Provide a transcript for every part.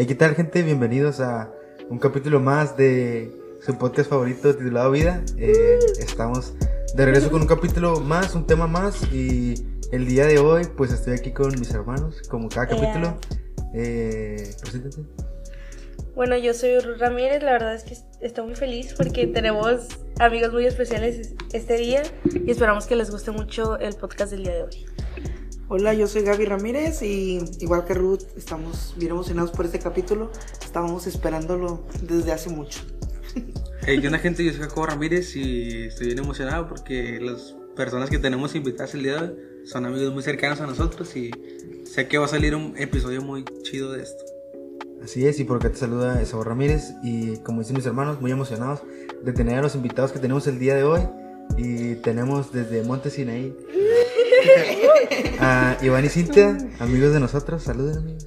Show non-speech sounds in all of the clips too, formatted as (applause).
Hey, ¿qué tal, gente? Bienvenidos a un capítulo más de su podcast favorito titulado Vida. Eh, estamos de regreso con un capítulo más, un tema más. Y el día de hoy, pues estoy aquí con mis hermanos, como cada capítulo. Eh, preséntate. Bueno, yo soy Ruth Ramírez, la verdad es que estoy muy feliz porque tenemos amigos muy especiales este día y esperamos que les guste mucho el podcast del día de hoy. Hola, yo soy Gaby Ramírez y igual que Ruth, estamos bien emocionados por este capítulo. Estábamos esperándolo desde hace mucho. (laughs) Hey, ¿qué onda gente? Yo soy Jacobo Ramírez y estoy bien emocionado porque las personas que tenemos invitadas el día de hoy son amigos muy cercanos a nosotros y sé que va a salir un episodio muy chido de esto. Así es, y por acá te saluda Esabor Ramírez y como dicen mis hermanos, muy emocionados de tener a los invitados que tenemos el día de hoy. Y tenemos desde Monte Sinaí a Iván y Cintia, amigos de nosotros. Saluden amigos.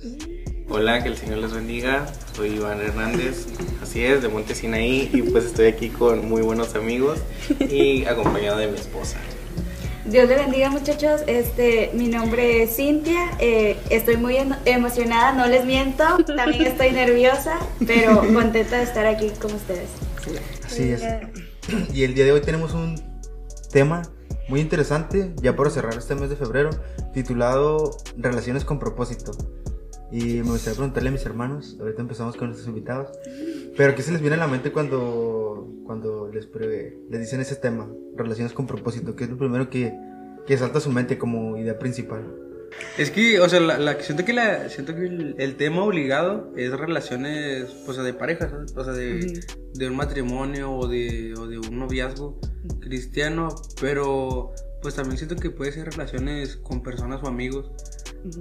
Hola, que el Señor les bendiga. Soy Iván Hernández, así es, de Monte Sinaí y pues estoy aquí con muy buenos amigos y acompañado de mi esposa. Dios le bendiga muchachos, este, mi nombre es Cintia, eh, estoy muy emocionada, no les miento, también estoy nerviosa, pero contenta de estar aquí con ustedes. Así es. Y el día de hoy tenemos un tema muy interesante, ya para cerrar este mes de febrero, titulado Relaciones con propósito. Y me gustaría preguntarle a mis hermanos, ahorita empezamos con nuestros invitados, pero ¿qué se les viene a la mente cuando, cuando les, les dicen ese tema, relaciones con propósito? ¿Qué es lo primero que, que salta a su mente como idea principal? Es que, o sea, la, la- siento que, la, siento que el, el tema obligado es relaciones, pues, de pareja, ¿sabes? O sea, de, de un matrimonio o de, o de un noviazgo cristiano, pero pues también siento que puede ser relaciones con personas o amigos.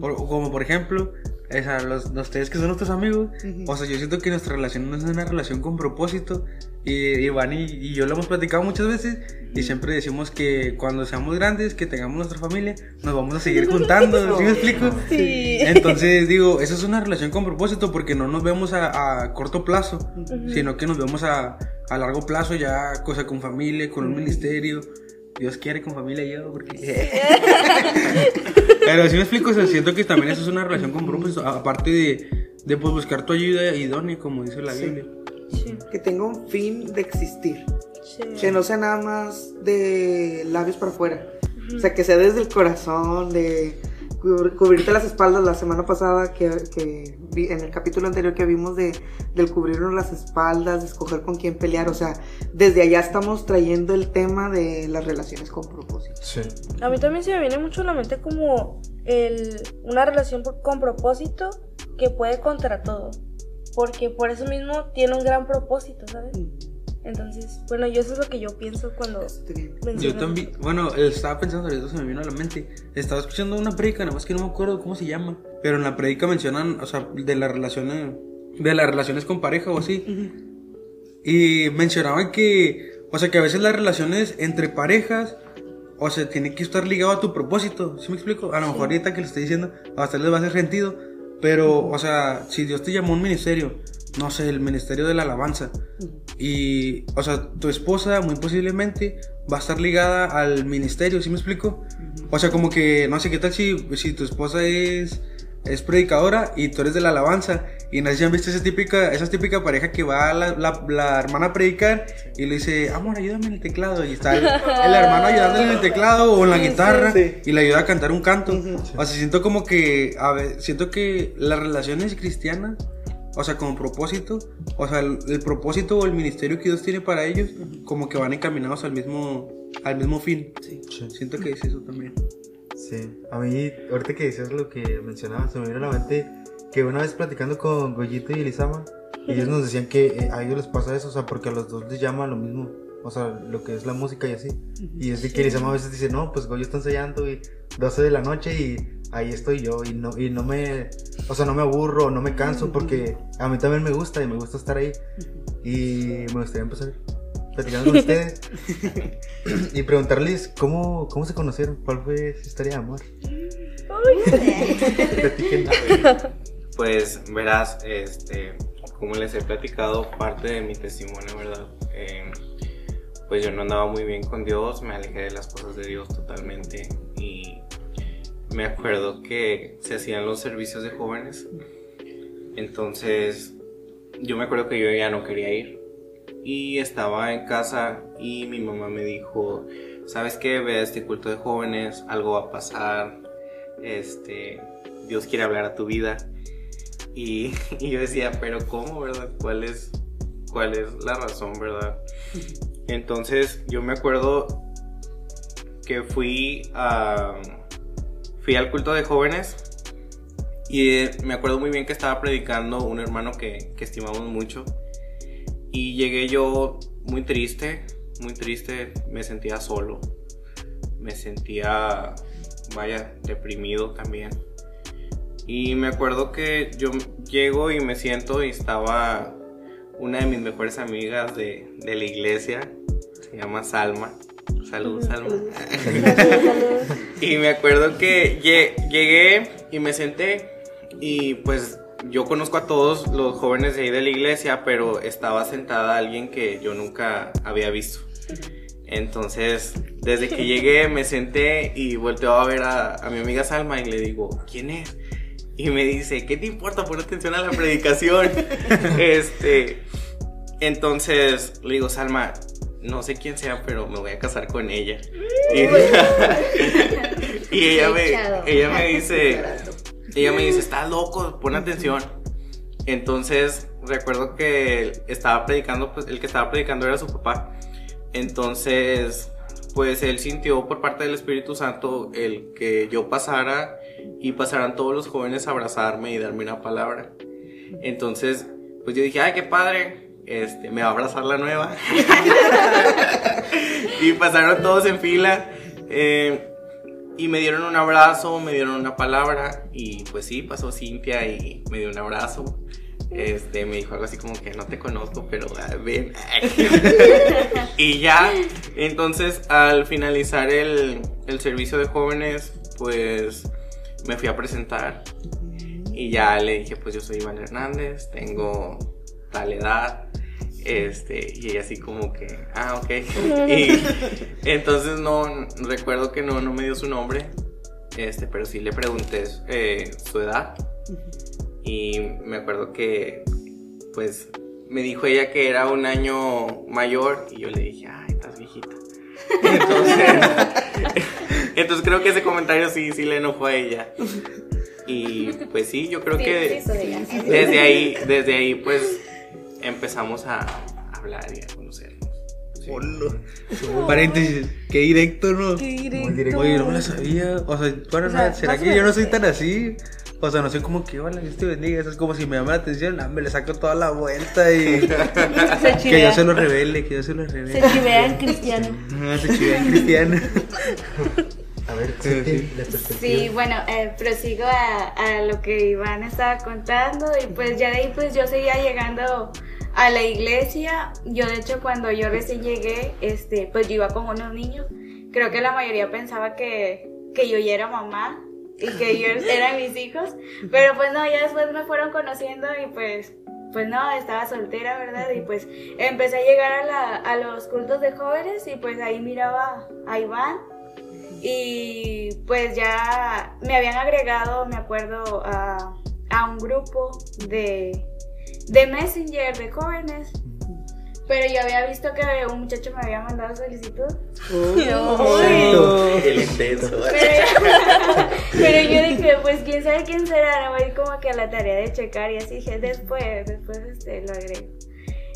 O- o como por ejemplo, esa, los, los ustedes que son nuestros amigos, o sea, yo siento que nuestra relación no es una relación con propósito. Y Iván y, y yo lo hemos platicado muchas veces y siempre decimos que cuando seamos grandes, que tengamos nuestra familia, nos vamos a seguir (laughs) juntando, ¿sí me explico? Sí. Entonces digo, esa es una relación con propósito porque no nos vemos a, a corto plazo, sino que nos vemos a, a largo plazo ya, cosa con familia, con un ministerio. Dios quiere con familia y yo, porque... (laughs) Pero si me explico, o sea, siento que también eso es una relación con propósito, aparte de, de pues, buscar tu ayuda idónea, como dice la Biblia. Sí, Que tenga un fin de existir, sí. que no sea nada más de labios para afuera. O sea, que sea desde el corazón, de cubr- cubrirte las espaldas la semana pasada que, que vi en el capítulo anterior que vimos de del cubrirnos las espaldas, de escoger con quién pelear, o sea, desde allá estamos trayendo el tema de las relaciones con propósito. Sí. A mí también se me viene mucho a la mente como el, una relación con propósito que puede contra todo. Porque por eso mismo tiene un gran propósito, ¿sabes? Entonces, bueno, yo eso es lo que yo pienso cuando Yo también, bueno, estaba pensando, ahorita se me vino a la mente. Estaba escuchando una predica, nada más que no me acuerdo cómo se llama. Pero en la predica mencionan, o sea, de las relaciones, de las relaciones con pareja o así. Y mencionaban que, o sea, que a veces las relaciones entre parejas, o sea, tienen que estar ligado a tu propósito. ¿Sí me explico? A lo mejor ahorita que lo estoy diciendo, a ustedes les va a hacer sentido. Pero, o sea, si Dios te llamó a un ministerio, no sé, el ministerio de la alabanza, y, o sea, tu esposa muy posiblemente va a estar ligada al ministerio, ¿sí me explico? O sea, como que, no sé, ¿qué tal si, si tu esposa es, es predicadora y tú eres de la alabanza? Y no sé si han visto esa típica, esa típica pareja que va a la, la, la hermana a predicar y le dice, amor, ayúdame en el teclado. Y está el, el hermano ayudándole en el teclado o en la guitarra sí. y le ayuda a cantar un canto. O sea, siento como que, a ver, siento que las relaciones cristianas o sea, como propósito, o sea, el, el propósito o el ministerio que Dios tiene para ellos, como que van encaminados al mismo, al mismo fin. Sí. Siento que es eso también. Sí, a mí, ahorita que decías lo que mencionabas, se me vino a la mente que una vez platicando con Goyito y Elizama, ellos nos decían que eh, a ellos les pasa eso, o sea, porque a los dos les llama lo mismo, o sea, lo que es la música y así. Y es de que Elizama a veces dice, no, pues Goyo está ensayando y 12 de la noche y ahí estoy yo y no, y no me, o sea, no me aburro, no me canso porque a mí también me gusta y me gusta estar ahí. Y me gustaría empezar platicando con ustedes (laughs) y preguntarles cómo, cómo se conocieron, cuál fue su historia de amor. Pues verás, este, como les he platicado, parte de mi testimonio, ¿verdad? Eh, pues yo no andaba muy bien con Dios, me alejé de las cosas de Dios totalmente y me acuerdo que se hacían los servicios de jóvenes Entonces, yo me acuerdo que yo ya no quería ir. Y estaba en casa y mi mamá me dijo, ¿sabes qué? Ve a este culto de jóvenes, algo va a pasar. Este, Dios quiere hablar a tu vida. Y, (laughs) y yo decía, pero ¿cómo, verdad? ¿Cuál es, ¿Cuál es la razón, verdad? Entonces yo me acuerdo que fui a, fui al culto de jóvenes y eh, me acuerdo muy bien que estaba predicando un hermano que, estimamos mucho y llegué yo muy triste, muy triste, me sentía solo, me sentía, vaya, deprimido también. Y me acuerdo que yo llego y me siento y estaba una de mis mejores amigas de, de la iglesia, se llama Salma. Salud, Salma. (laughs) y me acuerdo que lle- llegué y me senté y pues yo conozco a todos los jóvenes de ahí de la iglesia, pero estaba sentada alguien que yo nunca había visto. Entonces, desde que llegué me senté y volteo a ver a, a mi amiga Salma y le digo, ¿quién es? Y me dice, ¿qué te importa? Pon atención a la predicación. (laughs) este, entonces le digo, Salma, no sé quién sea, pero me voy a casar con ella. Y, (laughs) y ella, me, ella me dice, ella me dice, estás loco, pon atención. Entonces recuerdo que estaba predicando, pues el que estaba predicando era su papá. Entonces, pues él sintió por parte del Espíritu Santo el que yo pasara y pasaran todos los jóvenes a abrazarme y darme una palabra. Entonces, pues yo dije, ay, qué padre, este, me va a abrazar la nueva. (laughs) y pasaron todos en fila. eh, y me dieron un abrazo, me dieron una palabra. Y pues sí, pasó Cintia y me dio un abrazo. Este, me dijo algo así como que no te conozco, pero ah, ven. (laughs) y ya, entonces al finalizar el, el servicio de jóvenes, pues me fui a presentar. Y ya le dije, pues yo soy Iván Hernández, tengo tal edad. Este, y ella así como que, ah, ok. (laughs) Y entonces no, recuerdo que no, no me dio su nombre. Este, pero sí le pregunté eh, su edad. Y me acuerdo que, pues, me dijo ella que era un año mayor. Y yo le dije, ay, estás viejita. Entonces, (laughs) entonces creo que ese comentario sí, sí le enojó a ella. Y pues sí, yo creo Sí, que sí, desde ahí, desde ahí pues empezamos a hablar y a conocernos. Sí. Paréntesis, qué directo, ¿no? Qué Muy directo. Oye, no me la sabía. O sea, bueno, O sea, ¿será que yo no soy sí. tan así? O sea, no soy como que, hola, Dios te bendiga. Eso es como si me llama la atención, ah, me le saco toda la vuelta y (laughs) Se que yo se lo revele, que yo se lo Se revele. chivea en (laughs) cristiano. Se chivea en cristiano. (laughs) Ver, Sí, sí, sí. (laughs) la perspectiva. Sí, bueno, eh, prosigo a, a lo que Iván estaba contando y pues ya de ahí pues yo seguía llegando a la iglesia. Yo de hecho cuando yo recién llegué, este, pues yo iba con unos niños. Creo que la mayoría pensaba que, que yo ya era mamá y que ellos (laughs) eran mis hijos, pero pues no, ya después me fueron conociendo y pues pues no, estaba soltera, ¿verdad? Y pues empecé a llegar a, la- a los cultos de jóvenes y pues ahí miraba a Iván y pues ya me habían agregado, me acuerdo, a, a un grupo de, de Messenger de jóvenes. Pero yo había visto que un muchacho me había mandado solicitud. (laughs) Exacto. El intenso. Pero, (laughs) pero yo dije, pues quién sabe quién será, no voy como que a la tarea de checar y así dije, después, después este, lo agrego.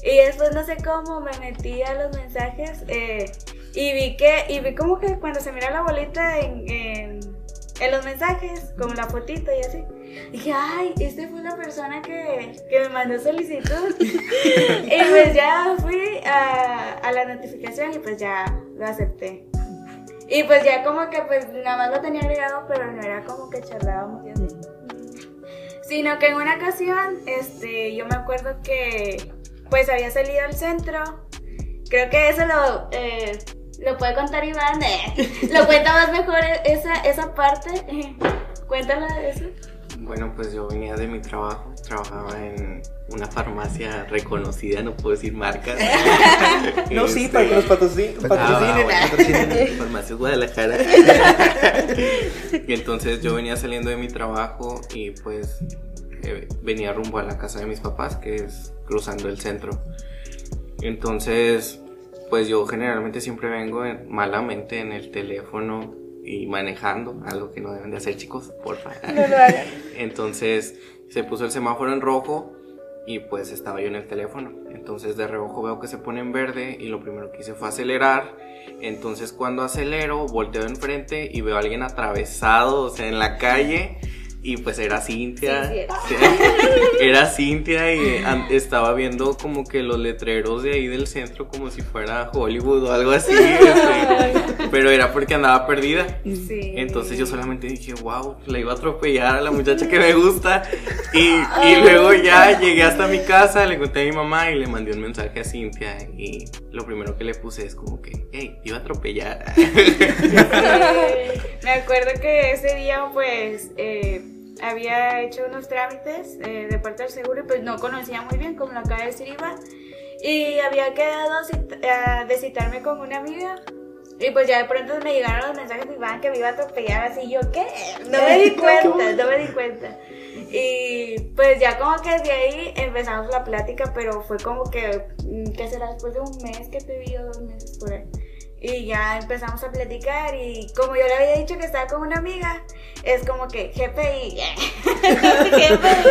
Y después no sé cómo me metí a los mensajes eh, y vi que, y vi como que cuando se mira la bolita en, en, en los mensajes, como la fotito y así, dije, ay, este fue la persona que, que me mandó solicitud. (laughs) y pues ya fui a, a la notificación y pues ya lo acepté. Y pues ya como que pues nada más lo tenía agregado, pero no era como que charlábamos y así. Sino que en una ocasión, este, yo me acuerdo que pues había salido al centro. Creo que eso lo, eh, lo puede contar Iván. eh. Lo cuenta más mejor esa, esa parte. (laughs) Cuéntala de eso. Bueno, pues yo venía de mi trabajo, trabajaba en una farmacia reconocida, no puedo decir marcas. (laughs) No, sí, para que los patrocinen. Ah, patrocinen. (laughs) Farmacias Guadalajara. y entonces yo venía saliendo de mi trabajo y pues eh, venía rumbo a la casa de mis papás, que es cruzando el centro. Entonces, pues yo generalmente siempre vengo en- malamente en el teléfono y manejando, algo que no deben de hacer chicos, porfa. (laughs) No lo hagan. (laughs) Entonces se puso el semáforo en rojo y pues estaba yo en el teléfono. Entonces de reojo veo que se pone en verde y lo primero que hice fue acelerar. Entonces cuando acelero, volteo enfrente y veo a alguien atravesado, o sea, en la calle. Y pues era Cintia. Sí, Sí, Era (laughs) Cintia y estaba viendo como que los letreros de ahí del centro como si fuera Hollywood o algo así. (laughs) este, pero era porque andaba perdida. Sí. Entonces yo solamente dije, wow, la iba a atropellar a la muchacha que me gusta. Y, y luego ya llegué hasta mi casa, le conté a mi mamá y le mandé un mensaje a Cintia. Y lo primero que le puse es como que, hey, te iba a atropellar. (laughs) Me acuerdo que ese día, pues, eh, había hecho unos trámites eh, de parte del seguro y pues no conocía muy bien, como lo acaba de decir Iván. Y había quedado cit- eh, de citarme con una amiga. Y pues ya de pronto me llegaron los mensajes de Iván que me iba a atropellar así. Yo, ¿qué? No me di (laughs) cuenta, no me di cuenta. Y pues ya como que desde ahí empezamos la plática, pero fue como que, mm, ¿qué será? Después de un mes que te vi o dos meses por ahí. Y ya empezamos a platicar y como yo le había dicho que estaba con una amiga, es como que. GPI. (laughs)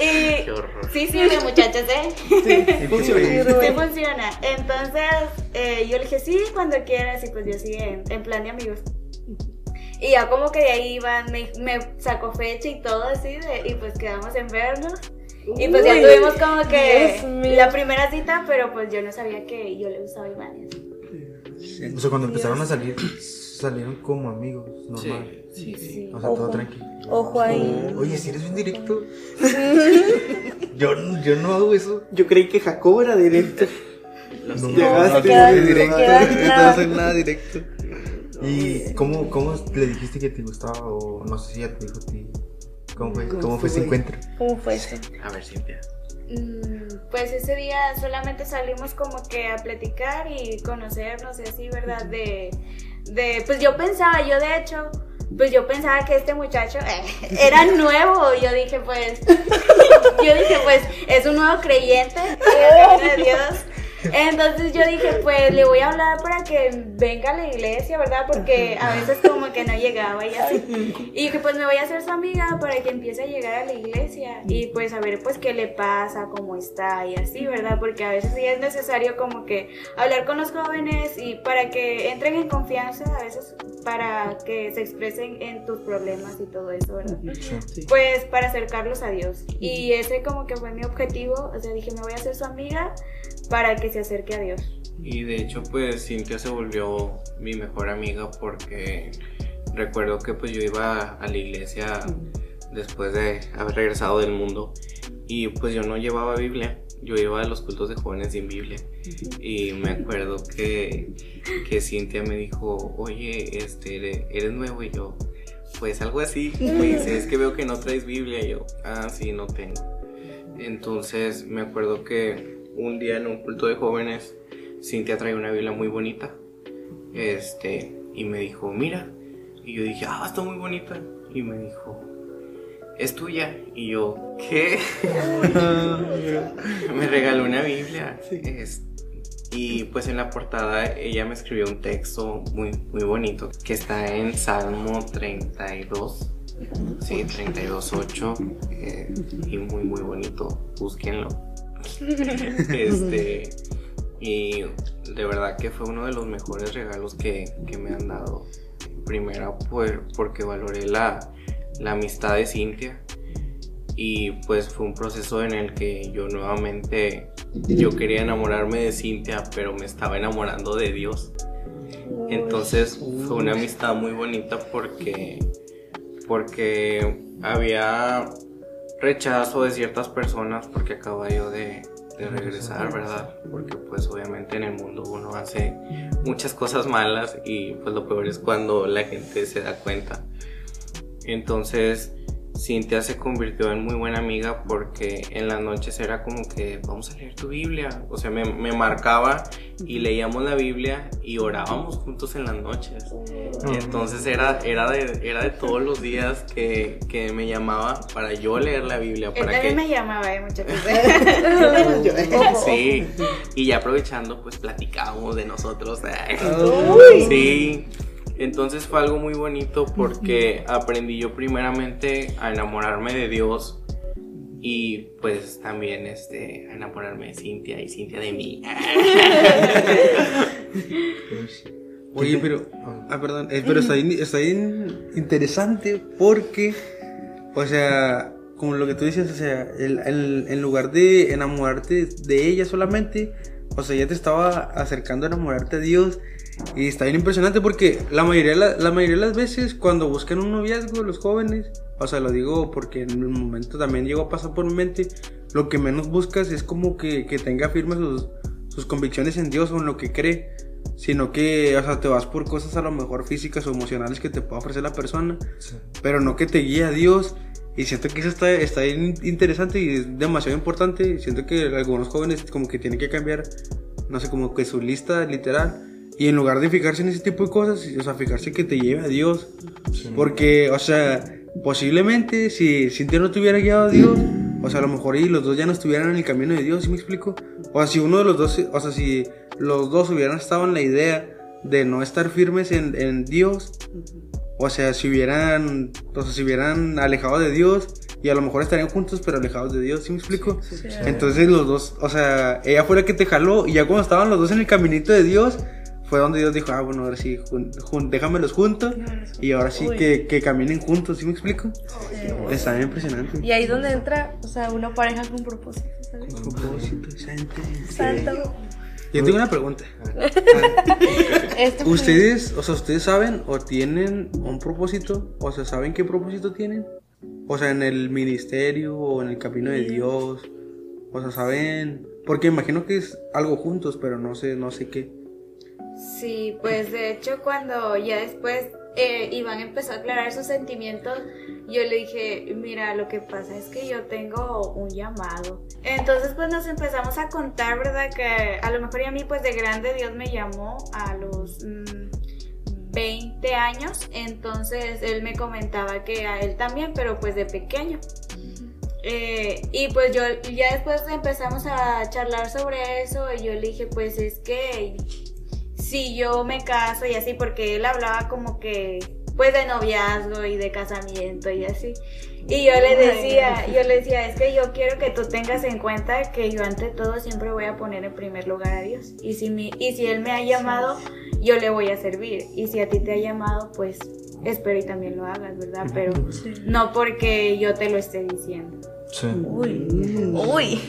y Qué horror. sí sirve muchachos, ¿eh? (laughs) Sí, funciona. Sí funciona. Entonces eh, yo le dije, sí, cuando quieras. Y pues yo sí, en, en plan de amigos. Y ya como que de ahí Iván me, me sacó fecha y todo así. de- y pues quedamos en vernos. Y pues ya Uy, tuvimos como que la primera cita, pero pues yo no sabía que yo le gustaba a Iván. O sea, cuando empezaron a salir, salieron como amigos, normal. Sí, sí, sí. O sea, todo Ojo. tranquilo. Ojo ahí. Oye, si eres bien directo. (laughs) yo, yo no hago eso. Yo creí que Jacobo era directo. (laughs) Lo No. Llegaste muy se directo. no hacer nada directo. ¿Y cómo, cómo le dijiste que te gustaba? O no sé si ya te dijo a ti. ¿Cómo fue, ¿Cómo cómo fue ese encuentro? ¿Cómo fue eso? A ver, Cintia. Mm, Pues ese día solamente salimos como que a platicar y conocernos así, ¿verdad? De, de, pues yo pensaba, yo de hecho, pues yo pensaba que este muchacho eh, (laughs) era nuevo. Yo dije, pues, (laughs) yo dije, pues, es un nuevo creyente de (laughs) Dios. Entonces yo dije, pues le voy a hablar para que venga a la iglesia, ¿verdad? Porque a veces como que no llegaba y así. Y dije, pues me voy a hacer su amiga para que empiece a llegar a la iglesia y pues a ver pues qué le pasa, cómo está y así, ¿verdad? Porque a veces sí es necesario como que hablar con los jóvenes y para que entren en confianza, a veces para que se expresen en tus problemas y todo eso, ¿verdad? Sí. Pues para acercarlos a Dios. Y ese como que fue mi objetivo, o sea, dije, me voy a hacer su amiga para que se acerque a Dios. Y de hecho, pues Cintia se volvió mi mejor amiga porque recuerdo que pues yo iba a la iglesia después de haber regresado del mundo y pues yo no llevaba Biblia. Yo iba a los cultos de jóvenes sin Biblia y me acuerdo que, que Cintia me dijo, oye, este, eres, eres nuevo y yo, pues algo así. Me dice, es que veo que no traes Biblia y yo, ah, sí, no tengo. Entonces me acuerdo que un día en un culto de jóvenes, Cintia trae una Biblia muy bonita. Este, y me dijo, mira. Y yo dije, ah, está muy bonita. Y me dijo, es tuya. Y yo, ¿qué? (laughs) me regaló una Biblia. Es- y pues en la portada ella me escribió un texto muy, muy bonito que está en Salmo 32. Sí, 32.8. eh, y muy, muy bonito. Búsquenlo. Este. Y de verdad que fue uno de los mejores regalos que, que me han dado. Primero, por, porque valoré la, la amistad de Cintia. Y pues fue un proceso en el que yo nuevamente, yo quería enamorarme de Cintia, pero me estaba enamorando de Dios. Entonces fue una amistad muy bonita porque, porque había rechazo de ciertas personas porque acababa yo de, de regresar, ¿verdad? Porque pues obviamente en el mundo uno hace muchas cosas malas y pues lo peor es cuando la gente se da cuenta. Entonces Cintia se convirtió en muy buena amiga porque en las noches era como que vamos a leer tu Biblia. O sea, me, me marcaba y leíamos la Biblia y orábamos juntos en las noches. Y entonces era, era, de, era de todos los días que, que me llamaba para yo leer la Biblia. Él Para también que, me llamaba, eh, muchas (laughs) (laughs) Sí, y ya aprovechando, pues platicábamos de nosotros. ay. Sí, entonces fue algo muy bonito porque aprendí yo primeramente a enamorarme de Dios y pues también este, a enamorarme de Cintia y Cintia de mí. (laughs) Oye, pero. Ah, perdón. eh, pero está bien, está bien interesante porque. O sea, como lo que tú dices, o sea, el, el- en lugar de enamorarte de ella solamente, o sea, ella te estaba acercando a enamorarte a Dios. Y está bien impresionante porque la mayoría, la, la mayoría de las veces cuando buscan un noviazgo, los jóvenes, o sea, lo digo porque en el momento también llegó a pasar por mi mente, lo que menos buscas es como que, que tenga firmes sus, sus convicciones en Dios o en lo que cree sino que, o sea, te vas por cosas a lo mejor físicas o emocionales que te pueda ofrecer la persona, Sí. pero no que te guíe a Dios. Y siento que eso está, está bien interesante y es demasiado importante. Siento que algunos jóvenes como que tienen que cambiar, no sé, como que su lista literal. Y en lugar de fijarse en ese tipo de cosas, o sea, fijarse que te lleve a Dios. Porque, o sea, posiblemente si Cintia no te hubiera guiado a Dios, o sea, a lo mejor y los dos ya no estuvieran en el camino de Dios, ¿sí me explico? O sea, si uno de los dos, o sea, si los dos hubieran estado en la idea de no estar firmes en, en Dios, o sea, si hubieran, o sea, si hubieran alejado de Dios y a lo mejor estarían juntos pero alejados de Dios, ¿sí me explico? Entonces los dos, o sea, ella fue la que te jaló y ya cuando estaban los dos en el caminito de Dios, fue donde Dios dijo, ah, bueno, ahora sí, jun- jun- déjamelos juntos y ahora sí que, que caminen juntos, ¿sí me explico? Está bien impresionante. Y ahí donde entra, o sea, una pareja con propósito, ¿sabes? Propósito, santo. Santo. Yo tengo una pregunta. (laughs) Este ¿Ustedes, o sea, ustedes saben o tienen un propósito? O sea, ¿saben qué propósito tienen? O sea, en el ministerio o en el camino de Dios. O sea, ¿saben? Porque imagino que es algo juntos, pero no sé, no sé qué. Sí, pues de hecho cuando ya después eh, Iván empezó a aclarar sus sentimientos, yo le dije, mira, lo que pasa es que yo tengo un llamado. Entonces pues nos empezamos a contar, ¿verdad? Que a lo mejor y a mí pues de grande Dios me llamó a los mm, 20 años, entonces él me comentaba que a él también, pero pues de pequeño. Eh, y pues yo ya después empezamos a charlar sobre eso y yo le dije pues es que si yo me caso y así porque él hablaba como que pues de noviazgo y de casamiento y así. Y yo le decía yo le decía es que yo quiero que tú tengas en cuenta que yo ante todo siempre voy a poner en primer lugar a Dios. Y si mi, y si él me ha llamado yo le voy a servir. Y si a ti te ha llamado pues espero y también lo hagas verdad pero no porque yo te lo esté diciendo. Sí. Uy. Uy.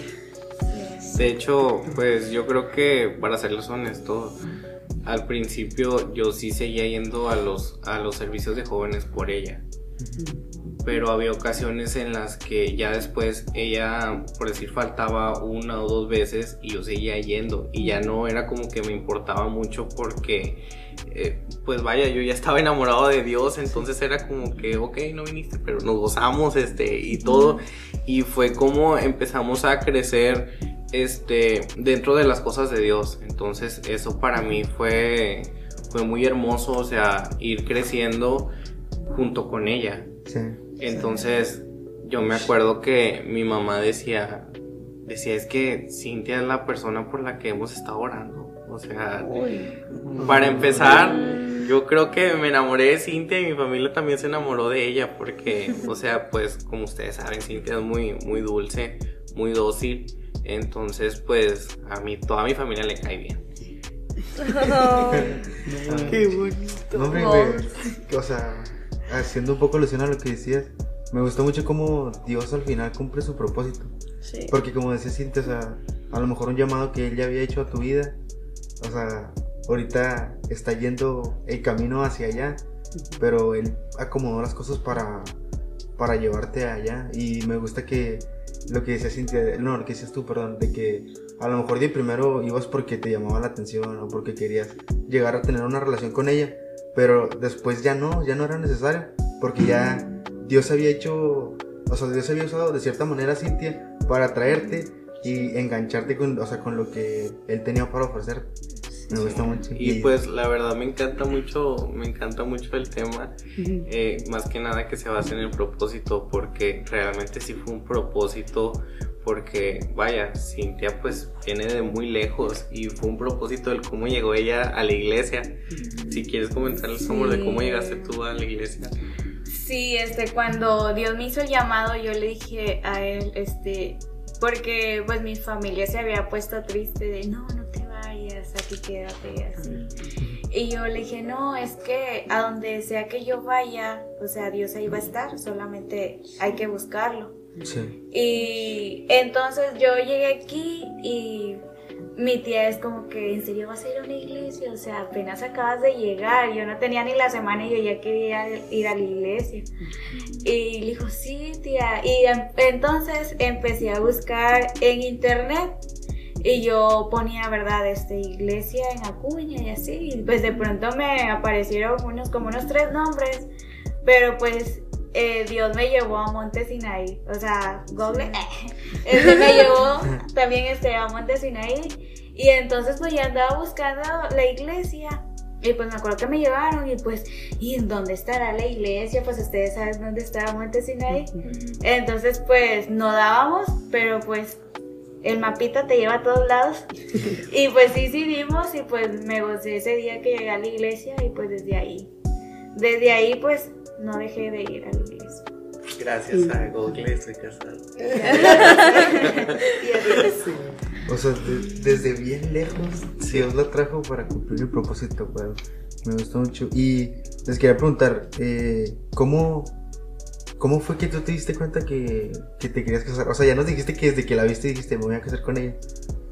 De hecho, pues yo creo que para serles honesto, al principio yo sí seguía yendo a los, a los servicios de jóvenes por ella. Pero había ocasiones en las que ya después ella, por decir, faltaba una o dos veces y yo seguía yendo. Y ya no era como que me importaba mucho porque, eh, pues vaya, yo ya estaba enamorado de Dios. Entonces era como que, ok, no viniste, pero nos gozamos este, y todo. Y fue como empezamos a crecer este, dentro de las cosas de Dios. Entonces eso para mí fue, fue muy hermoso, o sea, ir creciendo junto con ella. Sí. Entonces, yo me acuerdo que mi mamá decía, decía, es que Cintia es la persona por la que hemos estado orando. O sea, para empezar, yo creo que me enamoré de Cintia y mi familia también se enamoró de ella porque, o sea, pues como ustedes saben, Cintia es muy, muy dulce, muy dócil. Entonces, pues a mí, toda mi familia le cae bien. (laughs) Qué bonito. No, O sea, haciendo un poco alusión a lo que decías, me gustó mucho cómo Dios al final cumple su propósito. Sí. Porque como decía Cintia, o sea, a lo mejor un llamado que él ya había hecho a tu vida, o sea, ahorita está yendo el camino hacia allá, pero él acomodó las cosas para, para llevarte allá. Y me gusta que lo que decía Cintia, no, lo que decías tú, perdón, de que a lo mejor de primero ibas porque te llamaba la atención o porque querías llegar a tener una relación con ella, pero después ya no, ya no era necesario, porque ya Dios había hecho o sea, Dios había usado de cierta manera a Cintia para atraerte y engancharte con, o sea, con lo que Él tenía para ofrecer. Me gusta mucho. Y pues la verdad me encanta mucho, me encanta mucho el tema, eh, más que nada que se basa en el propósito, porque realmente sí fue un propósito, porque vaya, Cintia pues viene de muy lejos y fue un propósito del cómo llegó ella a la iglesia. Si quieres comentarles amor de cómo llegaste tú a la iglesia. Sí, este, cuando Dios me hizo el llamado, yo le dije a él, este, porque pues mi familia se había puesto triste de no, no te vayas, aquí quédate así. Y yo le dije, no, es que a donde sea que yo vaya, o sea, Dios ahí va a estar, solamente hay que buscarlo. Sí. Y entonces yo llegué aquí y mi tía es como que, ¿en serio vas a ir a una iglesia? O sea, apenas acabas de llegar, yo no tenía ni la semana y yo ya quería ir a la iglesia. Y le dijo, sí, tía. Y em- entonces empecé a buscar en internet y yo ponía, ¿verdad? Este, iglesia en Acuña y así. Y pues de pronto me aparecieron unos, como unos tres nombres, pero pues eh, Dios me llevó a Monte Sinaí. O sea, Google, (laughs) este me llevó (laughs) también este, a Monte Sinaí. Y entonces pues ya andaba buscando la iglesia. Y pues me acuerdo que me llevaron y pues, ¿y en dónde estará la iglesia? Pues ustedes saben dónde está Monte Sinaí. Entonces pues no dábamos, pero pues el mapita te lleva a todos lados. (laughs) Y pues sí, sí dimos y pues me gocé ese día que llegué a la iglesia y pues desde ahí. Desde ahí pues no dejé de ir a la iglesia. Gracias a Google estoy casado. (laughs) Y así. O sea, de- desde bien lejos, Dios lo trajo para cumplir el propósito, pero me gustó mucho. Y les quería preguntar, eh, ¿cómo, ¿cómo fue que tú te diste cuenta que, que te querías casar? O sea, ya nos dijiste que desde que la viste dijiste, me voy a casar con ella.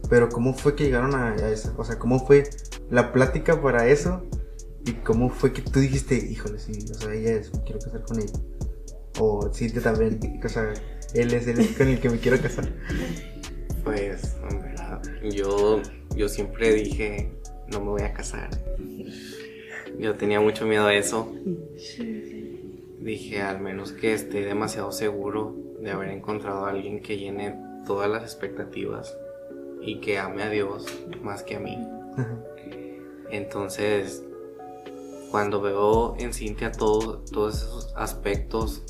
Pero ¿cómo fue que llegaron a, a eso? O sea, ¿cómo fue la plática para eso? ¿Y cómo fue que tú dijiste, híjole, sí, o sea, ella es, me quiero casar con ella? O Cintia también, o sea, él es el con el que me quiero casar. Pues, en verdad, yo, yo siempre dije, no me voy a casar. Yo tenía mucho miedo a eso. Dije, al menos que esté demasiado seguro de haber encontrado a alguien que llene todas las expectativas y que ame a Dios más que a mí. Entonces, cuando veo en Cintia todo- todos esos aspectos,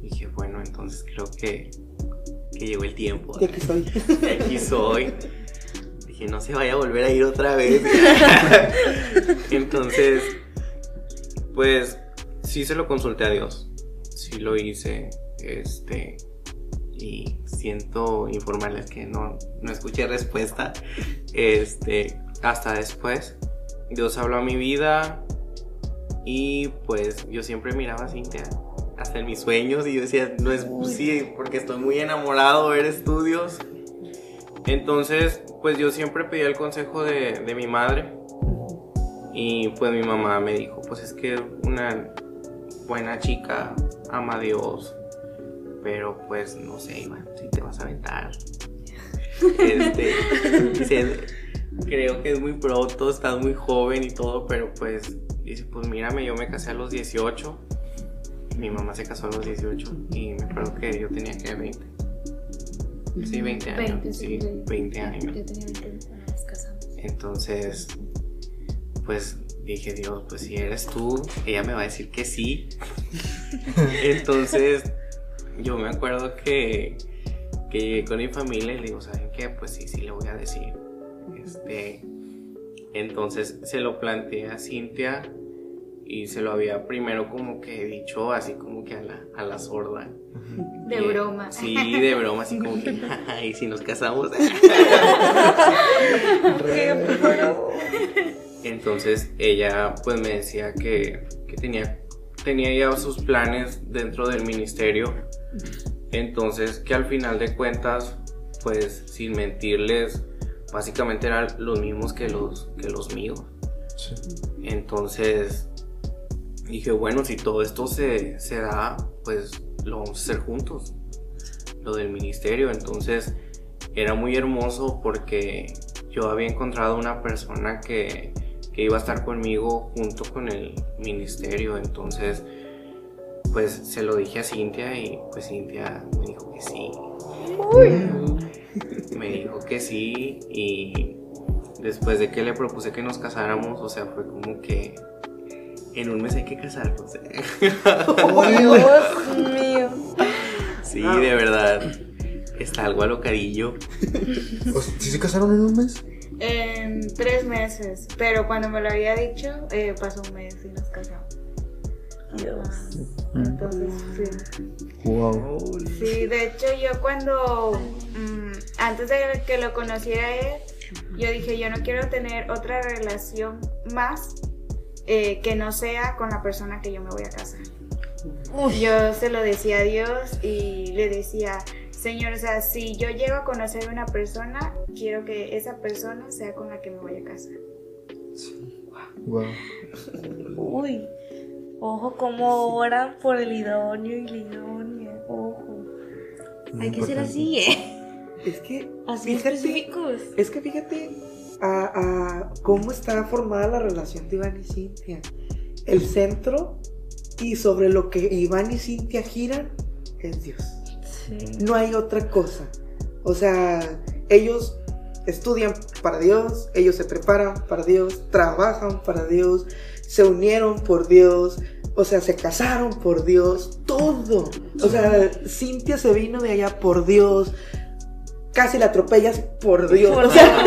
dije, bueno, entonces creo que, que llegó el tiempo. De aquí soy. (laughs) De aquí soy. Dije, no se vaya a volver a ir otra vez. (laughs) Entonces, pues sí se lo consulté a Dios. Sí lo hice. Este. Y siento informarles que no, no escuché respuesta. Este. Hasta después. Dios habló a mi vida. Y pues yo siempre miraba a Cintia. Hasta en mis sueños. Y yo decía, no es sí, porque estoy muy enamorado de ver estudios. Entonces, pues yo siempre pedí el consejo de, de mi madre. Y pues mi mamá me dijo, pues es que una buena chica ama a Dios. Pero pues no sé, Iván, si te vas a aventar. Este, (laughs) creo que es muy pronto, estás muy joven y todo, pero pues dice, pues mírame, yo me casé a los 18. Mi mamá se casó a los 18 y me acuerdo que yo tenía que 20. Sí, 20 años. 20, sí, sí, 20 años. Yo tenía 20 cuando nos casamos. Entonces, pues dije, Dios, pues si eres tú, ella me va a decir que sí. (laughs) Entonces, yo me acuerdo que, que llegué con mi familia y le digo, ¿saben qué? Pues sí, sí le voy a decir. Este, entonces se lo planteé a Cintia y se lo había primero como que dicho así como que a la, a la sorda. De Y, broma. Sí, de broma, así como que, y si nos casamos. (laughs) Entonces ella pues me decía que, que tenía, tenía ya sus planes dentro del ministerio. Entonces que al final de cuentas, pues sin mentirles, básicamente eran los mismos que los, que los míos. Sí. Entonces dije, bueno, si todo esto se, se da, pues lo vamos a hacer juntos. Lo del ministerio. Entonces era muy hermoso porque yo había encontrado una persona que, que iba a estar conmigo junto con el ministerio. Entonces pues se lo dije a Cintia y pues Cintia me dijo que sí. Me dijo que sí y después de que le propuse que nos casáramos, o sea, fue como que en un mes hay que casarnos. ¿eh? Dios mío. sí, de verdad. Está algo alocadillo. ¿Sí se casaron en un mes? En tres meses, pero cuando me lo había dicho, eh, pasó un mes y nos casamos. Dios. Entonces, sí. Wow. Sí, de hecho yo cuando, mm, antes de que lo conociera a él, yo dije, yo no quiero tener otra relación más eh, que no sea con la persona que yo me voy a casar. Yo se lo decía a Dios y le decía, Señor, o sea, si yo llego a conocer a una persona, quiero que esa persona sea con la que me voy a casar. Wow. Uy. Ojo, cómo oran por el idóneo y la idónea. Ojo. Hay que ser así, ¿eh? Es que, Así fíjate, específicos. es que fíjate a, a cómo está formada la relación de Iván y Cintia. El centro y sobre lo que Iván y Cintia giran es Dios. Sí. No hay otra cosa. O sea, ellos estudian para Dios, ellos se preparan para Dios, trabajan para Dios, se unieron por Dios, o sea, se casaron por Dios, todo. O sea, Cintia se vino de allá por Dios, casi la atropellas por Dios. Por o sea,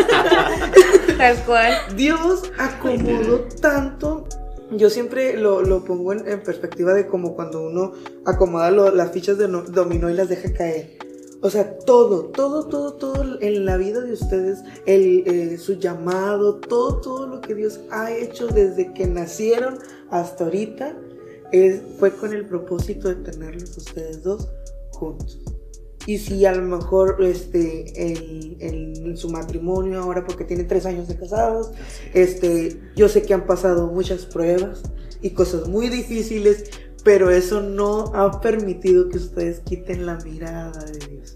Tal cual. Dios acomodó tanto. Yo siempre lo, lo pongo en, en perspectiva de como cuando uno acomoda lo- las fichas de no- dominó y las deja caer. O sea, todo, todo, todo, todo en la vida de ustedes, el, eh, su llamado, todo, todo lo que Dios ha hecho desde que nacieron hasta ahorita, fue con el propósito de tenerlos ustedes dos juntos. Y si a lo mejor este, en, su matrimonio ahora, porque tienen tres años de casados, este, yo sé que han pasado muchas pruebas y cosas muy difíciles, pero eso no ha permitido que ustedes quiten la mirada de Dios.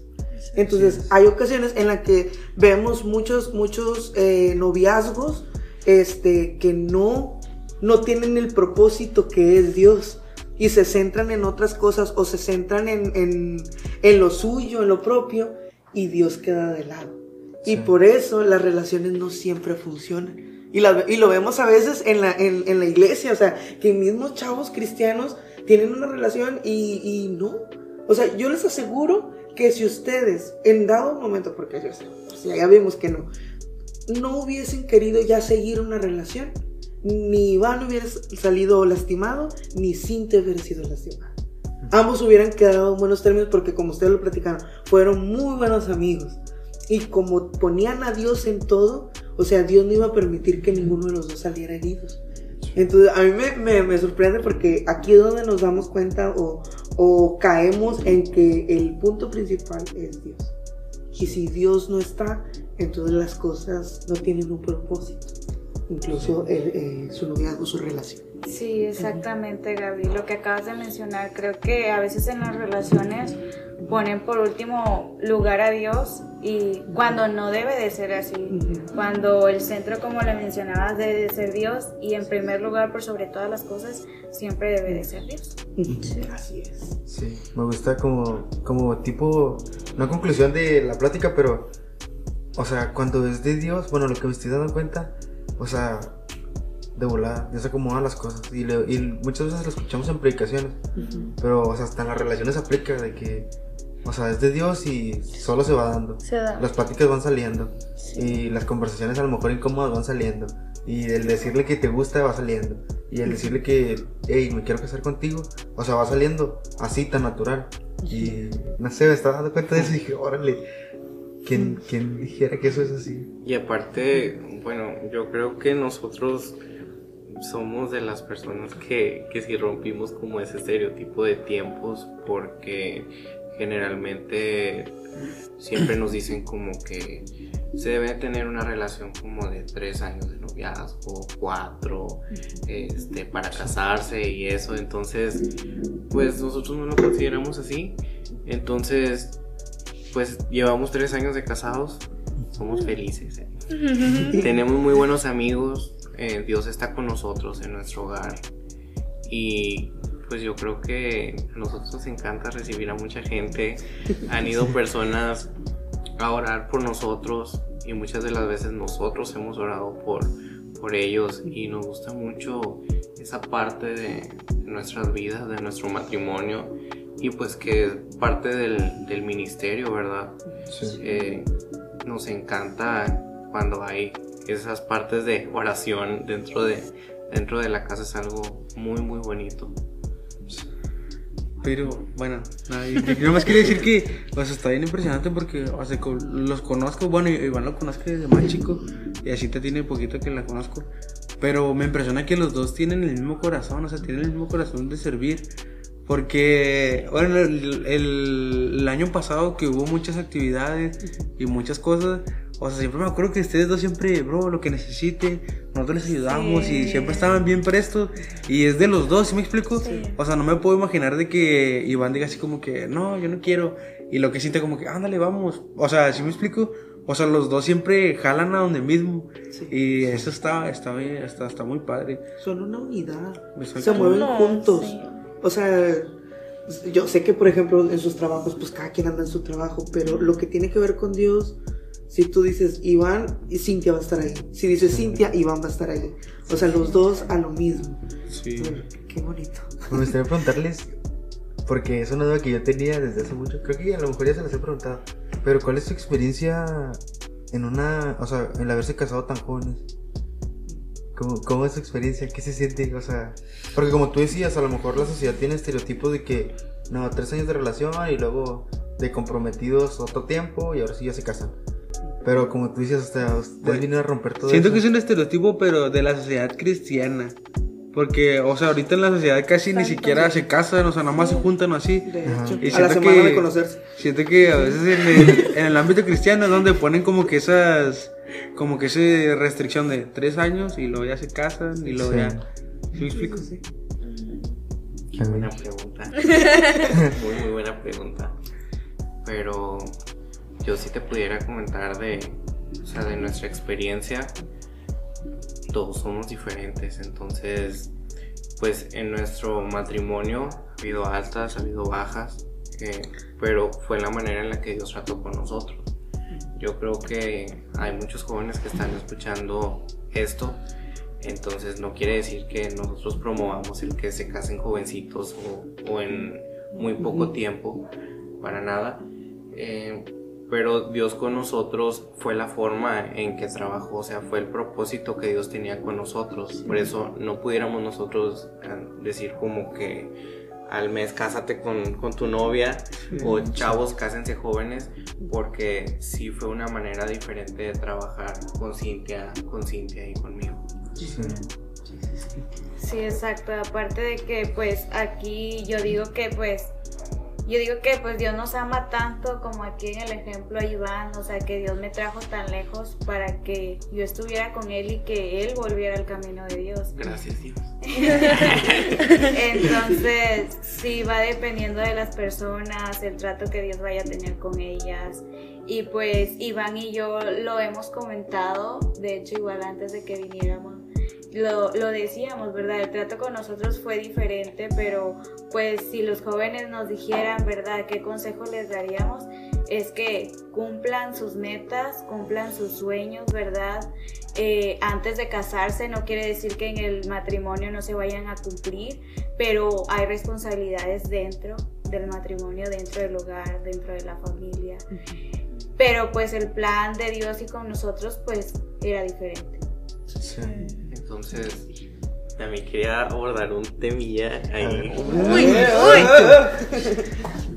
Entonces, hay ocasiones en las que vemos muchos, muchos eh, noviazgos este, que no, no tienen el propósito que es Dios y se centran en otras cosas o se centran en, en, en lo suyo, en lo propio y Dios queda de lado. Y por eso las relaciones no siempre funcionan. Y, la- y lo vemos a veces en la, en, en la iglesia, o sea, que mismos chavos cristianos tienen una relación y, y no. O sea, yo les aseguro que si ustedes en dado momento, porque yo sé, o sea, ya vimos que no, no hubiesen querido ya seguir una relación, ni Iván hubiera salido lastimado, ni Cintia hubiera sido lastimada. Ambos hubieran quedado en buenos términos porque como ustedes lo platicaron, fueron muy buenos amigos. Y como ponían a Dios en todo, o sea, Dios no iba a permitir que ninguno de los dos saliera heridos. Entonces, a mí me, me- me sorprende porque aquí es donde nos damos cuenta o, o caemos en que el punto principal es Dios. Y si Dios no está, entonces las cosas no tienen un propósito. Incluso el, eh, su noviazgo, su relación. Sí, exactamente, Gaby. Lo que acabas de mencionar, creo que a veces en las relaciones ponen por último lugar a Dios y cuando no debe de ser así. Cuando el centro, como le mencionabas, debe de ser Dios y en primer lugar, por sobre todas las cosas, siempre debe de ser Dios. Así es. Sí, me gusta como, como tipo, no conclusión de la plática, pero, o sea, cuando es de Dios, bueno, lo que me estoy dando cuenta, o sea, de volada, Dios acomoda las cosas. Y, le- y muchas veces lo escuchamos en predicaciones, pero, o sea, hasta en las relaciones aplica de que, o sea, es de Dios y solo se va dando. Se da. Las pláticas van saliendo y las conversaciones a lo mejor incómodas van saliendo. Y el decirle que te gusta va saliendo. Y el decirle que, hey, me quiero casar contigo, o sea, va saliendo así tan natural. Y no sé, me estaba dando cuenta de eso y dije, órale, ¿quién, quién dijera que eso es así? Y aparte, bueno, yo creo que nosotros somos de las personas que, que sí rompimos como ese estereotipo de tiempos porque generalmente siempre nos dicen como que se debe tener una relación como de tres años de noviazgo, cuatro, este, para casarse y eso. Entonces, pues nosotros no lo consideramos así. Entonces, pues llevamos tres años de casados, somos felices. ¿eh? (laughs) Tenemos muy buenos amigos, eh, Dios está con nosotros en nuestro hogar y pues yo creo que a nosotros nos encanta recibir a mucha gente. Han ido (laughs) personas a orar por nosotros y muchas de las veces nosotros hemos orado por, por ellos y nos gusta mucho esa parte de nuestras vidas, de nuestro matrimonio y pues que es parte del, del ministerio, ¿verdad? Eh, nos encanta cuando hay esas partes de oración dentro de, dentro de la casa, es algo muy, muy bonito. Pero bueno, yo, nomás quería decir que pues, está bien impresionante porque o sea, los conozco, bueno, Iván lo conozco desde más chico y así te tiene poquito que la conozco. Pero me impresiona que los dos tienen el mismo corazón, o sea, tienen el mismo corazón de servir. Porque, bueno, el- el año pasado que hubo muchas actividades y muchas cosas, o sea, siempre me acuerdo que ustedes dos siempre, bro, lo que necesite, nosotros les ayudamos y Sí. siempre estaban bien prestos. Y es de los dos, ¿sí me explico? Sí. O sea, no me puedo imaginar de que Iván diga así como que, no, yo no quiero. Y lo que siente como que, ándale, vamos. O sea, ¿sí me explico? O sea, los dos siempre jalan a donde mismo. Sí. Y eso está, está bien, está, está muy padre. Son una unidad. Exacto. Se mueven juntos. sí. O sea, yo sé que, por ejemplo, en sus trabajos, pues cada quien anda en su trabajo, pero lo que tiene que ver con Dios, si tú dices Iván, y Cintia va a estar ahí. Si dices Cintia, Iván va a estar ahí. O sea, los dos a lo mismo. Sí. Qué bonito. Me gustaría preguntarles, porque es una duda que yo tenía desde hace mucho, creo que a lo mejor ya se las he preguntado, pero ¿cuál es tu experiencia en una, o sea, en haberse casado tan jóvenes? ¿Cómo, ¿Cómo es tu experiencia? ¿Qué se siente? O sea, porque como tú decías, a lo mejor la sociedad tiene estereotipos de que, no, tres años de relación y luego de comprometidos otro tiempo y ahora sí ya se casan. Pero como tú dices, o sea, Bueno, vienen a romper todo Siento eso. que es un estereotipo, pero de la sociedad cristiana. Porque, o sea, ahorita en la sociedad casi ni siquiera se casan, o sea, nada más se juntan o así. De hecho, Y a la siento semana que- de conocerse. Siento que a veces en el, en el ámbito cristiano es donde ponen como que esas, como que esa restricción de tres años y luego ya se casan y luego Sí. ya. ¿Sí me explico? Qué buena pregunta. (laughs) muy, muy buena pregunta. Pero yo sí te pudiera comentar de, o sea, de nuestra experiencia. Todos somos diferentes, entonces, pues en nuestro matrimonio ha habido altas, ha habido bajas, eh, pero fue la manera en la que Dios trató con nosotros. Yo creo que hay muchos jóvenes que están escuchando esto entonces no quiere decir que nosotros promovamos el que se casen jovencitos o, o en muy poco tiempo, para nada. Eh, pero Dios con nosotros fue la forma en que trabajó, o sea, fue el propósito que Dios tenía con nosotros. Por eso no pudiéramos nosotros eh, decir como que al mes cásate con, con tu novia o chavos cásense jóvenes, porque sí fue una manera diferente de trabajar con Cintia, con Cintia y conmigo. Sí. Sí, exacto. Aparte de que pues aquí yo digo que pues yo digo que pues Dios nos ama tanto como aquí en el ejemplo a Iván, o sea que Dios me trajo tan lejos para que yo estuviera con él y que él volviera al camino de Dios. Gracias Dios. (laughs) Entonces, sí va dependiendo de las personas, el trato que Dios vaya a tener con ellas. Y pues Iván y yo lo hemos comentado, de hecho igual antes de que viniéramos, lo, lo decíamos, ¿verdad? El trato con nosotros fue diferente, pero pues si los jóvenes nos dijeran, ¿verdad? ¿Qué consejo les daríamos? Es que cumplan sus metas, cumplan sus sueños, ¿verdad? Eh, antes de casarse no quiere decir que en el matrimonio no se vayan a cumplir, pero hay responsabilidades dentro del matrimonio, dentro del hogar, dentro de la familia. Pero pues el plan de Dios y con nosotros pues era diferente. Sí. Entonces, también quería abordar un temilla ahí. Uy, uy.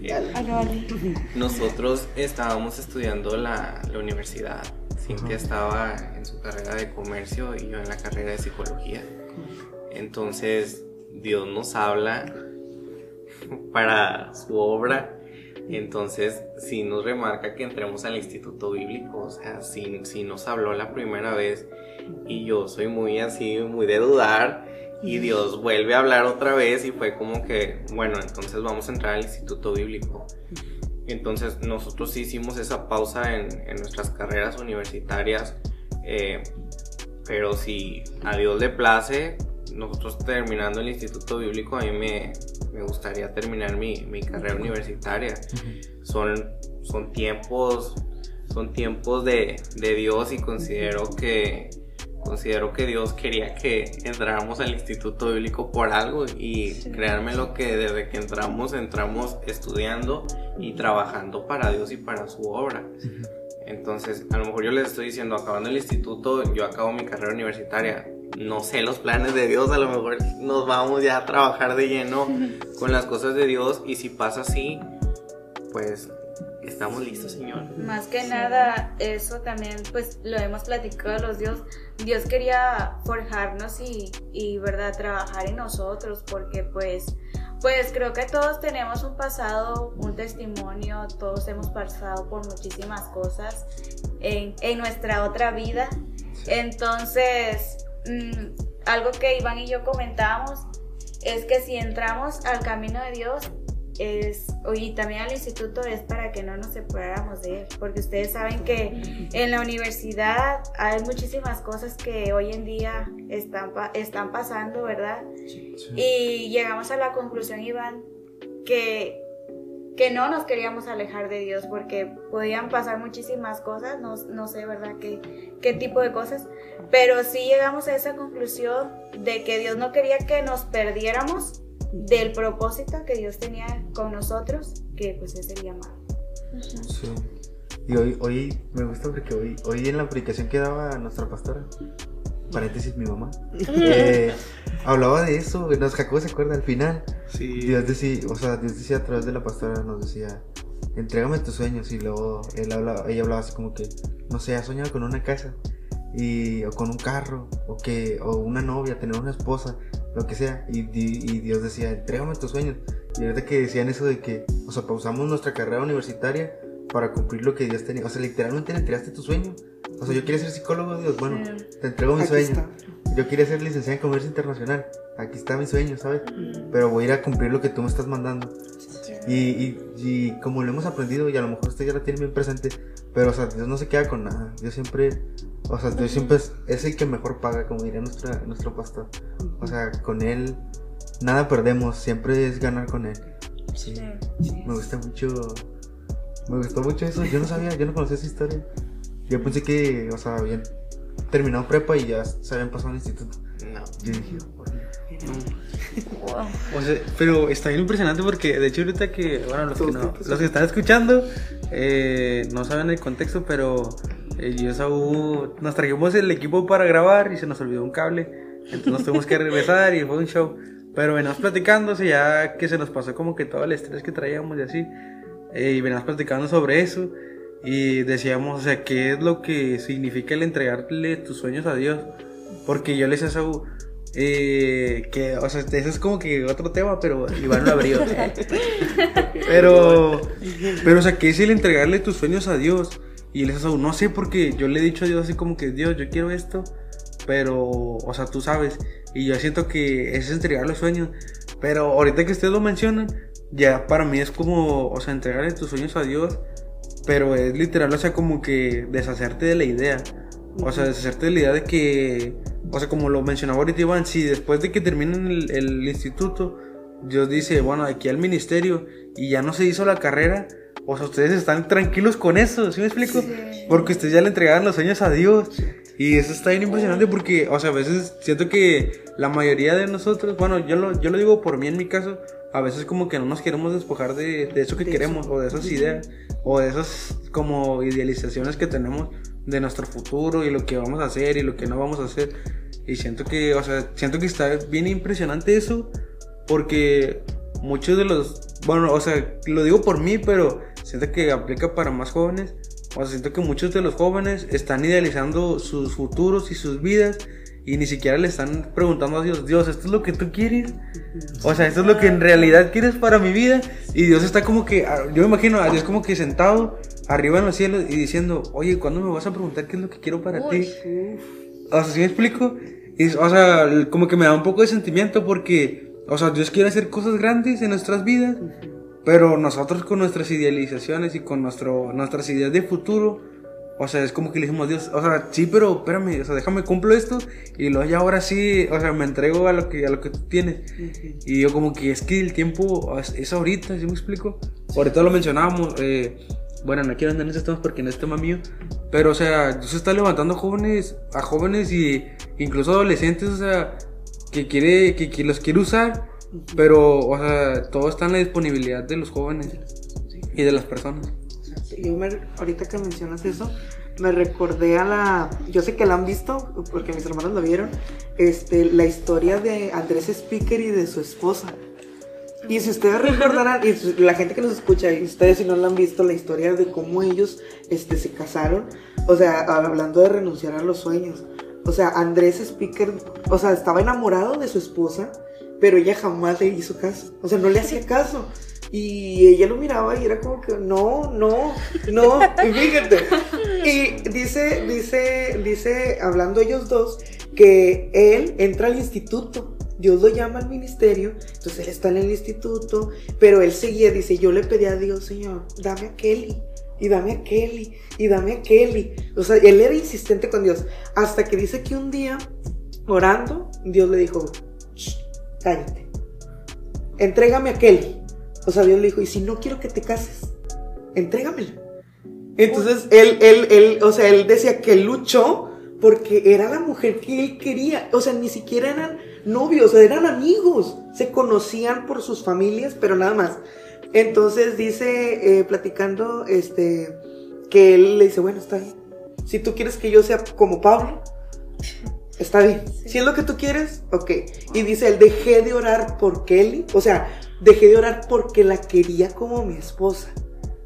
Vale, vale. Nosotros estábamos estudiando la, la universidad. Cintia estaba en su carrera de comercio y yo en la carrera de psicología. Entonces, Dios nos habla para su obra. Entonces, sí nos remarca que entremos al instituto bíblico. O sea, sí, sí nos habló la primera vez. Y yo soy muy así, muy de dudar. Y Dios vuelve a hablar otra vez y fue como que, bueno, entonces vamos a entrar al instituto bíblico. Entonces nosotros hicimos esa pausa en, en nuestras carreras universitarias, eh, pero si a Dios le place, nosotros terminando el instituto bíblico, a mí me, me gustaría terminar mi, mi carrera universitaria. Son, son tiempos, son tiempos de, de Dios y considero que, considero que Dios quería que entráramos al Instituto Bíblico por algo y créanme lo que desde que entramos, entramos estudiando y trabajando para Dios y para su obra. Entonces, a lo mejor yo les estoy diciendo, acabando el instituto, yo acabo mi carrera universitaria. No sé los planes de Dios, a lo mejor nos vamos ya a trabajar de lleno (laughs) con las cosas de Dios y si pasa así, pues estamos listos, Señor. Más que nada, eso también, pues lo hemos platicado los Dios. Dios quería forjarnos y, y, ¿verdad?, trabajar en nosotros, porque pues, pues creo que todos tenemos un pasado, un testimonio, todos hemos pasado por muchísimas cosas en, en nuestra otra vida. Entonces, mmm, algo que Iván y yo comentábamos es que si entramos al camino de Dios, es, y también al instituto es para que no nos separáramos de él, porque ustedes saben que en la universidad hay muchísimas cosas que hoy en día están, están pasando, ¿verdad? Sí, sí. Y llegamos a la conclusión, Iván, que, que no nos queríamos alejar de Dios, porque podían pasar muchísimas cosas, no, no sé, ¿verdad?, qué, qué tipo de cosas, pero sí llegamos a esa conclusión de que Dios no quería que nos perdiéramos del propósito que Dios tenía con nosotros, que pues es el llamado. Sí. Y hoy, hoy me gusta porque hoy, hoy en la predicación que daba nuestra pastora, paréntesis mi mamá, eh, hablaba de eso, nos Jacob se acuerda al final. Sí. Dios decía, o sea, Dios decía a través de la pastora, nos decía, entrégame tus sueños y luego él hablaba, ella hablaba así como que, no sé, ha soñado con una casa y, o con un carro o que o una novia, tener una esposa, lo que sea. Y, y, Dios decía, entrégame tus sueños. Y ahorita que decían eso de que, o sea, pausamos nuestra carrera universitaria para cumplir lo que Dios tenía. O sea, literalmente le entregaste tu sueño. O sea, yo quería ser psicólogo, Dios, bueno, te entrego mi Aquí sueño. está. Yo quería ser licenciada en comercio internacional. Aquí está mi sueño, ¿sabes? Pero voy a ir a cumplir lo que tú me estás mandando. Y, y, y como lo hemos aprendido, y a lo mejor usted ya lo tiene bien presente, pero, o sea, Dios no se queda con nada. Dios siempre, o sea, Dios siempre es, es el que mejor paga, como diría nuestra, nuestro pastor. O sea, con Él nada perdemos, siempre es ganar con Él. Sí. Me gusta mucho, me gustó mucho eso. Yo no sabía, yo no conocía esa historia. Yo pensé que, o sea, habían terminado prepa y ya se habían pasado al instituto. No. Yo dije, "Oh, Wow. O sea, pero está bien impresionante porque de hecho ahorita que, bueno, los que, no- los que están escuchando eh, no saben el contexto, pero yo y Saúl nos trajimos el equipo para grabar y se nos olvidó un cable, entonces nos tuvimos que regresar y fue un show. Pero o sea, ya que se nos pasó como que todo el estrés que traíamos y así, eh, y venimos platicando sobre eso y decíamos, o sea, qué es lo que significa el entregarle tus sueños a Dios. Porque yo le decía a Saúl, eh, que, o sea, ese es como que otro tema, pero Iván lo abrió. (laughs) pero, pero, o sea, ¿qué es el entregarle tus sueños a Dios? Y él Saúl, no sé, porque yo le he dicho a Dios así como que, Dios, yo quiero esto, pero, o sea, tú sabes. Y yo siento que es entregar los sueños. Pero ahorita que ustedes lo mencionan, ya para mí es como, o sea, entregarle tus sueños a Dios, pero es literal, o sea, como que deshacerte de la idea. O sea, deshacerte de la idea de que, o sea, como lo mencionaba ahorita Iván, si después de que terminen el, el instituto, Dios dice, bueno, aquí al ministerio y ya no se hizo la carrera, o sea, ustedes están tranquilos con eso, ¿sí me explico? Porque ustedes ya le entregaron los sueños a Dios. Y eso está bien impresionante porque, o sea, a veces siento que la mayoría de nosotros, bueno, yo lo, yo lo digo por mí en mi caso, a veces como que no nos queremos despojar de, de eso que queremos, o de esas ideas, o de esas como idealizaciones que tenemos de nuestro futuro y lo que vamos a hacer y lo que no vamos a hacer. Y siento que, o sea, siento que está bien impresionante eso, porque muchos de los, bueno, o sea, lo digo por mí, pero siento que aplica para más jóvenes. O sea, siento que muchos de los jóvenes están idealizando sus futuros y sus vidas y ni siquiera le están preguntando a Dios, Dios, ¿esto es lo que tú quieres? O sea, ¿esto es lo que en realidad quieres para mi vida? Y Dios está como que, yo me imagino a Dios como que sentado arriba en los cielos y diciendo, oye, ¿cuándo me vas a preguntar qué es lo que quiero para ti? O sea, ¿sí me explico? Y, o sea, como que me da un poco de sentimiento porque, o sea, Dios quiere hacer cosas grandes en nuestras vidas, pero nosotros con nuestras idealizaciones y con nuestro, nuestras ideas de futuro, o sea, es como que le dijimos a Dios, o sea, sí, pero espérame, o sea, déjame cumplo esto y luego ya ahora sí, o sea, me entrego a lo que, a lo que tú tienes. Y yo como que es que el tiempo es, ahorita, ¿sí me explico? Ahorita lo mencionábamos, eh, bueno, no quiero andar en esos temas porque no es tema mío, pero o sea, Dios está levantando jóvenes, a jóvenes y incluso adolescentes, o sea, que quiere, que, que los quiere usar, pero, o sea, todo está en la disponibilidad de los jóvenes y de las personas. Yo me, ahorita que mencionas eso, me recordé a la, yo sé que la han visto, porque mis hermanos la vieron, este, la historia de Andrés Speaker y de su esposa. Y si ustedes recordarán, y la gente que nos escucha, y ustedes si no la han visto, la historia de cómo ellos este, se casaron, o sea, hablando de renunciar a los sueños. O sea, Andrés Speaker, o sea, estaba enamorado de su esposa, pero ella jamás le hizo caso. O sea, no le hacía caso. Y ella lo miraba y era como que, no, no, no, fíjate. Y dice, dice, dice, hablando ellos dos, que él entra al instituto. Dios lo llama al ministerio, entonces él está en el instituto, pero él seguía, dice, yo le pedí a Dios, Señor, dame a Kelly, y dame a Kelly, y dame a Kelly. O sea, él era insistente con Dios, hasta que dice que un día, orando, Dios le dijo, "Shh, cállate, entrégame a Kelly. O sea, Dios le dijo, y si no quiero que te cases, entrégamela. Entonces, él, él, él, o sea, él decía que luchó porque era la mujer que él quería. O sea, ni siquiera eran novios, eran amigos. Se conocían por sus familias, pero nada más. Entonces dice, eh, platicando, este, que él le dice, bueno, está bien. Si tú quieres que yo sea como Pablo, está bien. Si es lo que tú quieres, ok. Y dice, él dejé de orar por Kelly. O sea, dejé de orar porque la quería como mi esposa.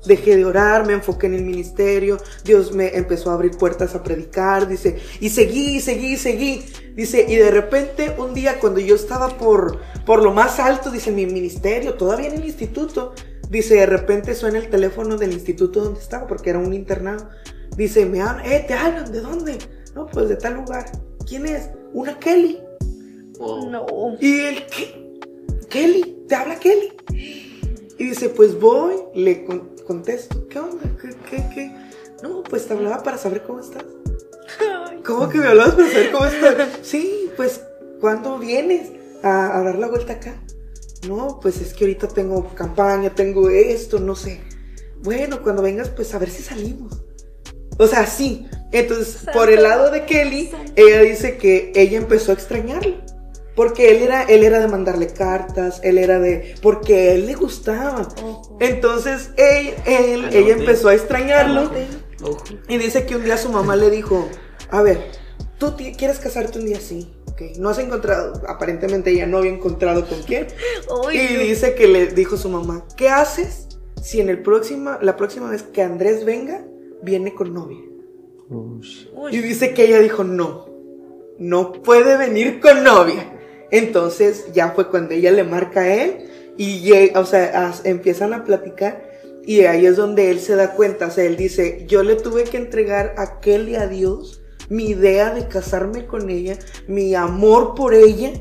Dejé de orar, me enfoqué en el ministerio, Dios me empezó a abrir puertas a predicar, dice, y seguí, seguí, seguí, dice, y de repente un día cuando yo estaba por, por lo más alto, dice, en mi ministerio, todavía en el instituto, dice, de repente suena el teléfono del instituto donde estaba, porque era un internado, dice, me hablan, eh, te hablan, ¿de dónde? No, pues de tal lugar, ¿quién es? Una Kelly. No. Y él, ¿qué? Kelly, te habla Kelly. Y dice, pues voy, le con- contesto, ¿qué onda? ¿Qué, qué, qué? No, pues te hablaba para saber cómo estás. ¿Cómo que me hablabas para saber cómo estás? Sí, pues, ¿cuándo vienes a, a dar la vuelta acá? No, pues es que ahorita tengo campaña, tengo esto, no sé. Bueno, cuando vengas, pues a ver si salimos. O sea, sí. Entonces, por el lado de Kelly, ella dice que ella empezó a extrañarlo. Porque él era, él era de mandarle cartas, él era de. Porque a él le gustaba. Ojo. Entonces, él, él- Anote. ella empezó a extrañarlo. Anote. Y dice que un día su mamá le dijo: A ver, ¿tú quieres casarte un día? Sí. Ok. No has encontrado. Aparentemente ella no había encontrado con quién. Y dice que le dijo su mamá: ¿Qué haces si en el próxima, la próxima vez que Andrés venga, viene con novia? Uy. Y dice que ella dijo, no, no puede venir con novia. Entonces ya fue cuando ella le marca a él y llega, o sea, as- empiezan a platicar y ahí es donde él se da cuenta, o sea, él dice, yo le tuve que entregar a Kelly a Dios mi idea de casarme con ella, mi amor por ella,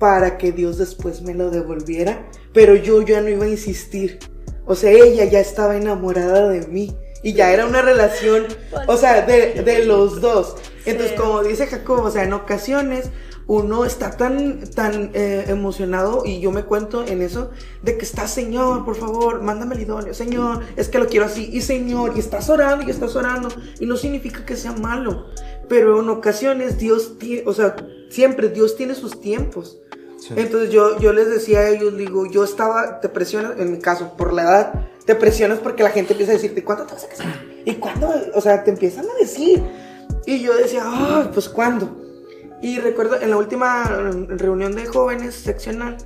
para que Dios después me lo devolviera, pero yo ya no iba a insistir. O sea, ella ya estaba enamorada de mí y ya era una relación, o sea, de, de los dos. Entonces, como dice Jacob, o sea, en ocasiones uno está tan, tan eh, emocionado y yo me cuento en eso de que está, Señor, por favor, mándame el idóneo, Señor, es que lo quiero así, y Señor, y estás orando y estás orando, y no significa que sea malo, pero en ocasiones Dios tiene, o sea, siempre Dios tiene sus tiempos. Sí. Entonces yo, yo les decía a ellos, digo, yo estaba, te presionas, en mi caso, por la edad, te presionas porque la gente empieza a decirte, ¿cuándo te vas a casar? ¿Y cuándo? O sea, te empiezan a decir. Y yo decía, ah, pues ¿cuándo? Y recuerdo, en la última reunión de jóvenes seccional,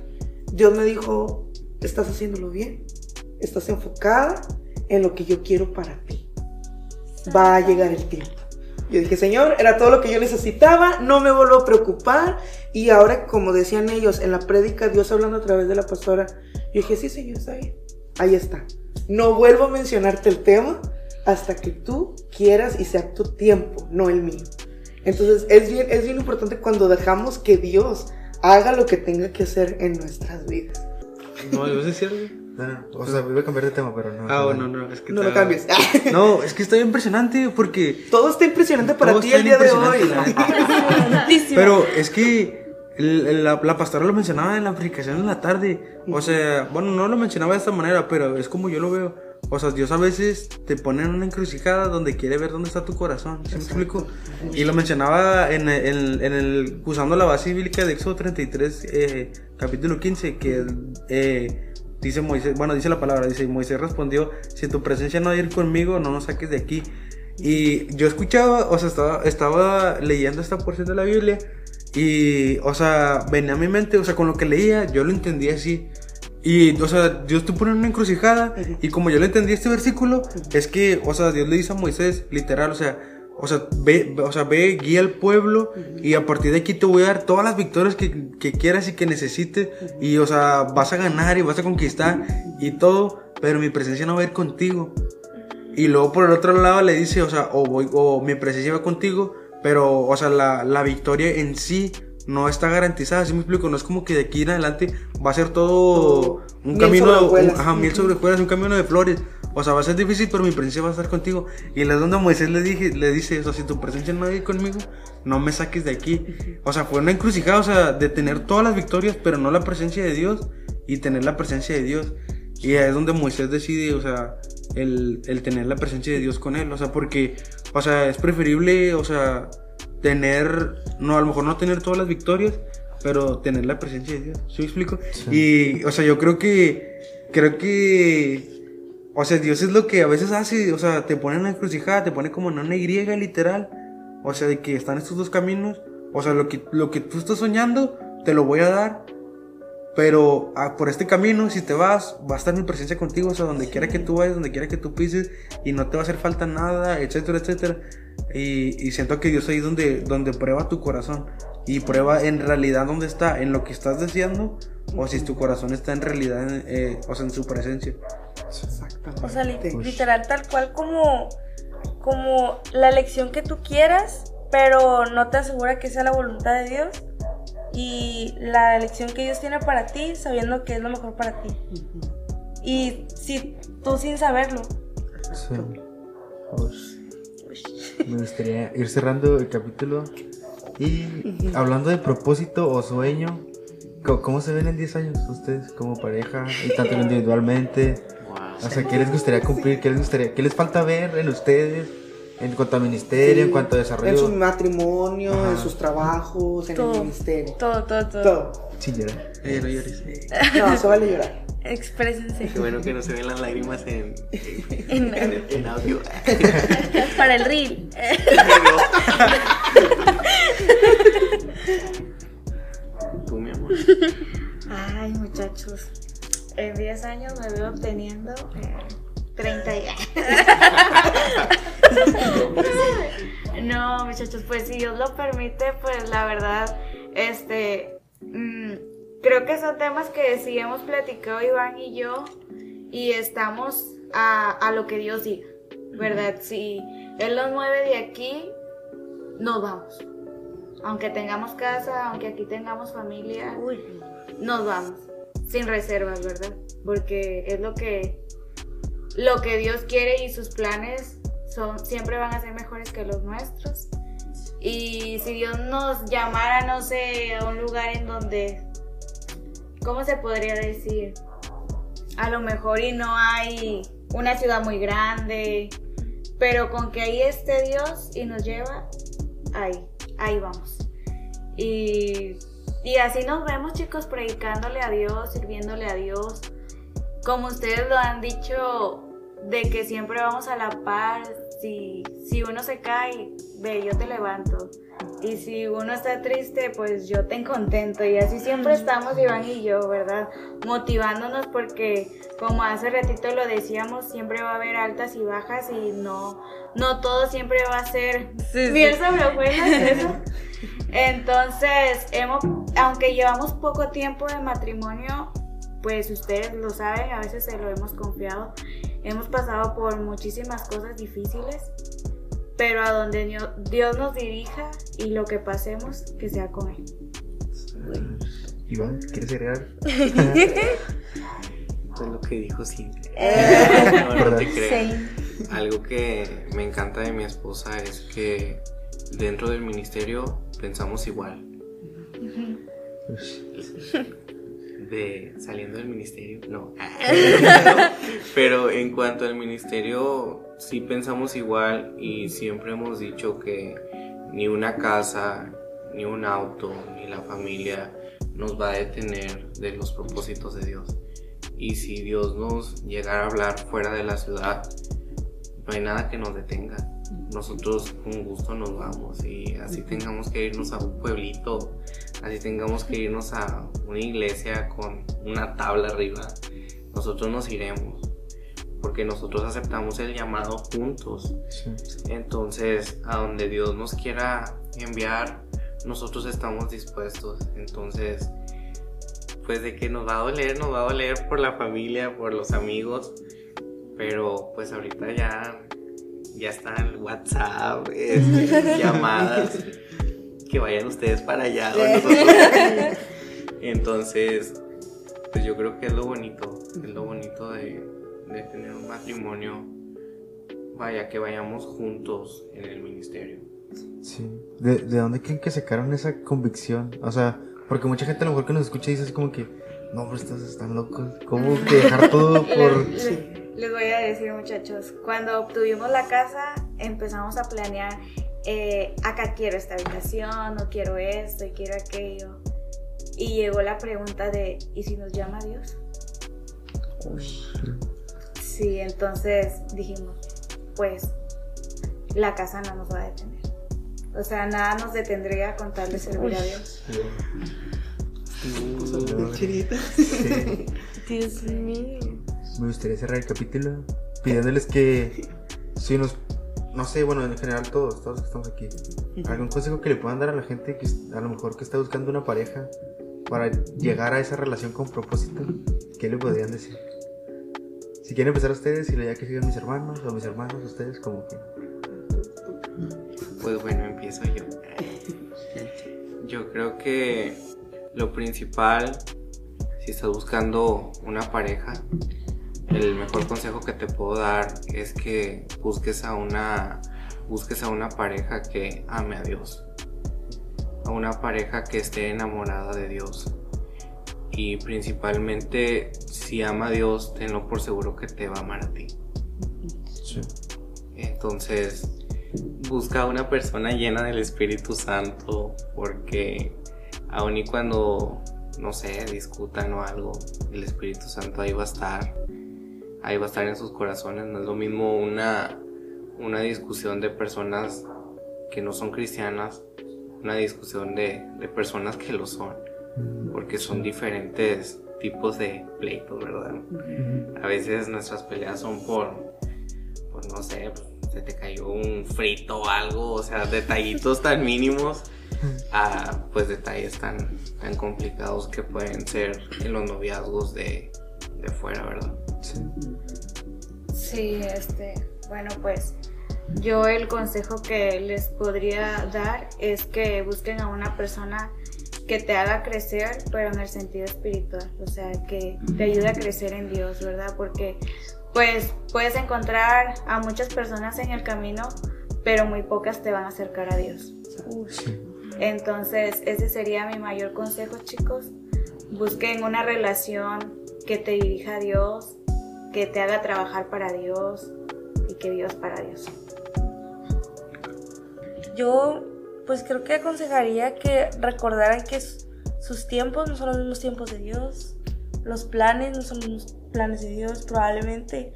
Dios me dijo, estás haciéndolo bien, estás enfocada en lo que yo quiero para ti. Va a llegar el tiempo. Yo dije, Señor, era todo lo que yo necesitaba, no me vuelvo a preocupar. Y ahora, como decían ellos, en la prédica, Dios hablando a través de la pastora, yo dije, sí, Señor, está bien. Ahí está. No vuelvo a mencionarte el tema hasta que tú quieras y sea tu tiempo, no el mío. Entonces, es bien, es bien importante cuando dejamos que Dios haga lo que tenga que hacer en nuestras vidas. No, ¿ibas a decir algo? No, no, o sea, voy a cambiar de tema, pero no. Ah, bueno, no, es que No lo cambies. (laughs) No, es que está impresionante porque Todo está impresionante para ti el día de hoy. (laughs) Pero es que el- la, la pastora lo mencionaba en la predicación en la tarde. O sea, bueno, no lo mencionaba de esta manera, pero es como yo lo veo. O sea, Dios a veces te pone en una encrucijada donde quiere ver dónde está tu corazón. ¿Sí me explico? Y lo mencionaba en, el- en el, usando la base bíblica de Éxodo 33, eh, capítulo 15, que eh, dice Moisés, bueno, dice la palabra, dice, Moisés respondió, si tu presencia no ir conmigo, no nos saques de aquí. Y yo escuchaba, o sea, estaba, estaba leyendo esta porción de la Biblia y, o sea, venía a mi mente, o sea, con lo que leía, yo lo entendía así. Y, o sea, Dios te pone en una encrucijada y como yo lo entendí este versículo, es que, o sea, Dios le dice a Moisés, literal, o sea, o sea, ve, o sea, ve, guía al pueblo y a partir de aquí te voy a dar todas las victorias que, que quieras y que necesites. Y, o sea, vas a ganar y vas a conquistar y todo, pero mi presencia no va a ir contigo. Y luego por el otro lado le dice, o sea, o voy, o mi presencia va contigo, pero, o sea, la, la victoria en sí no está garantizada, ¿sí me explico? No es como que de aquí en adelante va a ser todo un camino, un- ajá, sobre hojuelas, un camino de flores. O sea, va a ser difícil, pero mi presencia va a estar contigo. Y es donde Moisés le, dije, le dice, o sea, si tu presencia no va conmigo, no me saques de aquí. O sea, fue una encrucijada, o sea, de tener todas las victorias, pero no la presencia de Dios, y tener la presencia de Dios. Y ahí es donde Moisés decide, o sea, el, el tener la presencia de Dios con él. O sea, porque, o sea, es preferible, o sea, tener, no, a lo mejor no tener todas las victorias, pero tener la presencia de Dios. ¿Sí me explico? Y, o sea, yo creo que, creo que, o sea, Dios es lo que a veces hace, o sea, te pone en la encrucijada, te pone como en una Y literal. O sea, de que están estos dos caminos. O sea, lo que, lo que tú estás soñando, te lo voy a dar. Pero ah, por este camino, si te vas, va a estar mi presencia contigo, o sea, donde quiera que tú vayas, donde quiera que tú pises, y no te va a hacer falta nada, etcétera, etcétera. Y, y siento que Dios ahí es donde, donde prueba tu corazón y prueba en realidad dónde está, en lo que estás deseando, o si tu corazón está en realidad, en, eh, o sea, en su presencia. Exactamente. O sea, li- literal, tal cual como, como la elección que tú quieras, pero no te asegura que sea la voluntad de Dios. Y la elección que Dios tiene para ti, sabiendo que es lo mejor para ti. Y si tú sin saberlo. Sí. Pues, me gustaría ir cerrando el capítulo y hablando de propósito o sueño, ¿cómo, cómo se ven en 10 años ustedes como pareja y tanto individualmente? O sea, ¿qué les gustaría cumplir? ¿Qué les gustaría? ¿Qué les falta ver en ustedes? En cuanto a ministerio, en cuanto a En su desarrollo. matrimonio, Ajá. en sus trabajos, en Todo. el ministerio. Todo, todo, todo. Todo. Sí, llorar. Eh, no llores. No, se vale llorar. Exprésense. Qué bueno que no se ven las lágrimas en, En- en, en audio. (laughs) para el reel. Tú, mi amor. Ay, muchachos. En 10 años me veo obteniendo eh, 30 y... (laughs) No, muchachos, pues si Dios lo permite, pues la verdad, este, mm, creo que son temas que sí hemos platicado Iván y yo y estamos a, a lo que Dios diga, ¿verdad? Si Él nos mueve de aquí, nos vamos. Aunque tengamos casa, aunque aquí tengamos familia, nos vamos sin reservas, ¿verdad? Porque es lo que lo que Dios quiere y sus planes son siempre van a ser mejores que los nuestros. Y si Dios nos llamara, no sé, a un lugar en donde ¿cómo se podría decir? A lo mejor y no hay una ciudad muy grande, pero con que ahí esté Dios y nos lleva, ahí, ahí vamos. Y, y así nos vemos chicos predicándole a Dios, sirviéndole a Dios. Como ustedes lo han dicho, de que siempre vamos a la par. Si, si uno se cae, ve, yo te levanto. Y si uno está triste, pues yo te contento. Y así siempre estamos Iván y yo, ¿verdad? Motivándonos porque, como hace ratito lo decíamos, siempre va a haber altas y bajas y no, no todo siempre va a ser Sí, sí. miel sobre eso. Entonces, hemos, aunque llevamos poco tiempo de matrimonio, pues ustedes lo saben, a veces se lo hemos confiado. Hemos pasado por muchísimas cosas difíciles, pero a donde Dio- Dios nos dirija y lo que pasemos, que sea con Él. Iván, ¿quieres agregar? (laughs) Fue lo que dijo Cintia. Eh, (laughs) no, no te Sí. creas. same. Algo que me encanta de mi esposa es que dentro del ministerio pensamos igual. De saliendo del ministerio, no. (laughs) Pero en cuanto al ministerio, sí pensamos igual y siempre hemos dicho que ni una casa, ni un auto, ni la familia nos va a detener de los propósitos de Dios. Y si Dios nos llegara a hablar fuera de la ciudad, no hay nada que nos detenga. Nosotros con gusto nos vamos y así tengamos que irnos a un pueblito, así tengamos que irnos a una iglesia con una tabla arriba, nosotros nos iremos porque nosotros aceptamos el llamado juntos. Sí. Entonces, a donde Dios nos quiera enviar, nosotros estamos dispuestos. Entonces, pues de que nos va a doler, nos va a doler por la familia, por los amigos, pero pues ahorita ya ya está el WhatsApp, este, (laughs) llamadas, que vayan ustedes para allá. (laughs) Entonces, pues yo creo que es lo bonito, es lo bonito de, de tener un matrimonio, vaya que vayamos juntos en el ministerio. Sí. ¿De, de dónde creen que sacaron esa convicción? O sea, porque mucha gente a lo mejor que nos escucha dice así como que, no, pero estos están locos. ¿Cómo que dejar todo (laughs) por...? Les, les- voy a decir, muchachos, cuando obtuvimos la casa, empezamos a planear, eh, acá quiero esta habitación, no quiero esto y quiero aquello. Y llegó la pregunta de, ¿y si nos llama Dios? Sí, entonces dijimos, pues la casa no nos va a detener. O sea, nada nos detendría con tal de servir a Dios. Sí. Dios mío. Me gustaría cerrar el capítulo pidiéndoles que si nos, no sé, bueno, en general todos, todos los que estamos aquí, algún consejo que le puedan dar a la gente que a lo mejor que está buscando una pareja para llegar a esa relación con propósito, ¿qué le podrían decir? Si quieren empezar ustedes y ya que sigan mis hermanos o mis hermanos, ustedes como que... Pues bueno, empiezo yo. Yo creo que lo principal, si estás buscando una pareja, el mejor consejo que te puedo dar es que busques a una busques a una pareja que ame a Dios. A una pareja que esté enamorada de Dios. Y principalmente si ama a Dios, tenlo por seguro que te va a amar a ti. Sí. Entonces, busca a una persona llena del Espíritu Santo porque aun y cuando, no sé, discutan o algo, el Espíritu Santo ahí va a estar. Ahí va a estar en sus corazones. No es lo mismo una, una discusión de personas que no son cristianas, una discusión de, de personas que lo son, porque son diferentes tipos de pleitos, ¿verdad? A veces nuestras peleas son por, pues no sé, se te cayó un frito o algo, o sea, detallitos tan mínimos a pues detalles tan, tan complicados que pueden ser en los noviazgos de, de fuera, ¿verdad? Sí. Sí, este, bueno, pues yo el consejo que les podría dar es que busquen a una persona que te haga crecer, pero en el sentido espiritual, o sea, que te ayude a crecer en Dios, ¿verdad? Porque pues puedes encontrar a muchas personas en el camino, pero muy pocas te van a acercar a Dios. Entonces, ese sería mi mayor consejo, chicos. Busquen una relación que te dirija a Dios, que te haga trabajar para Dios y que Dios para Dios. Yo, pues creo que aconsejaría que recordaran que sus tiempos no son los mismos tiempos de Dios, los planes no son los mismos planes de Dios, probablemente.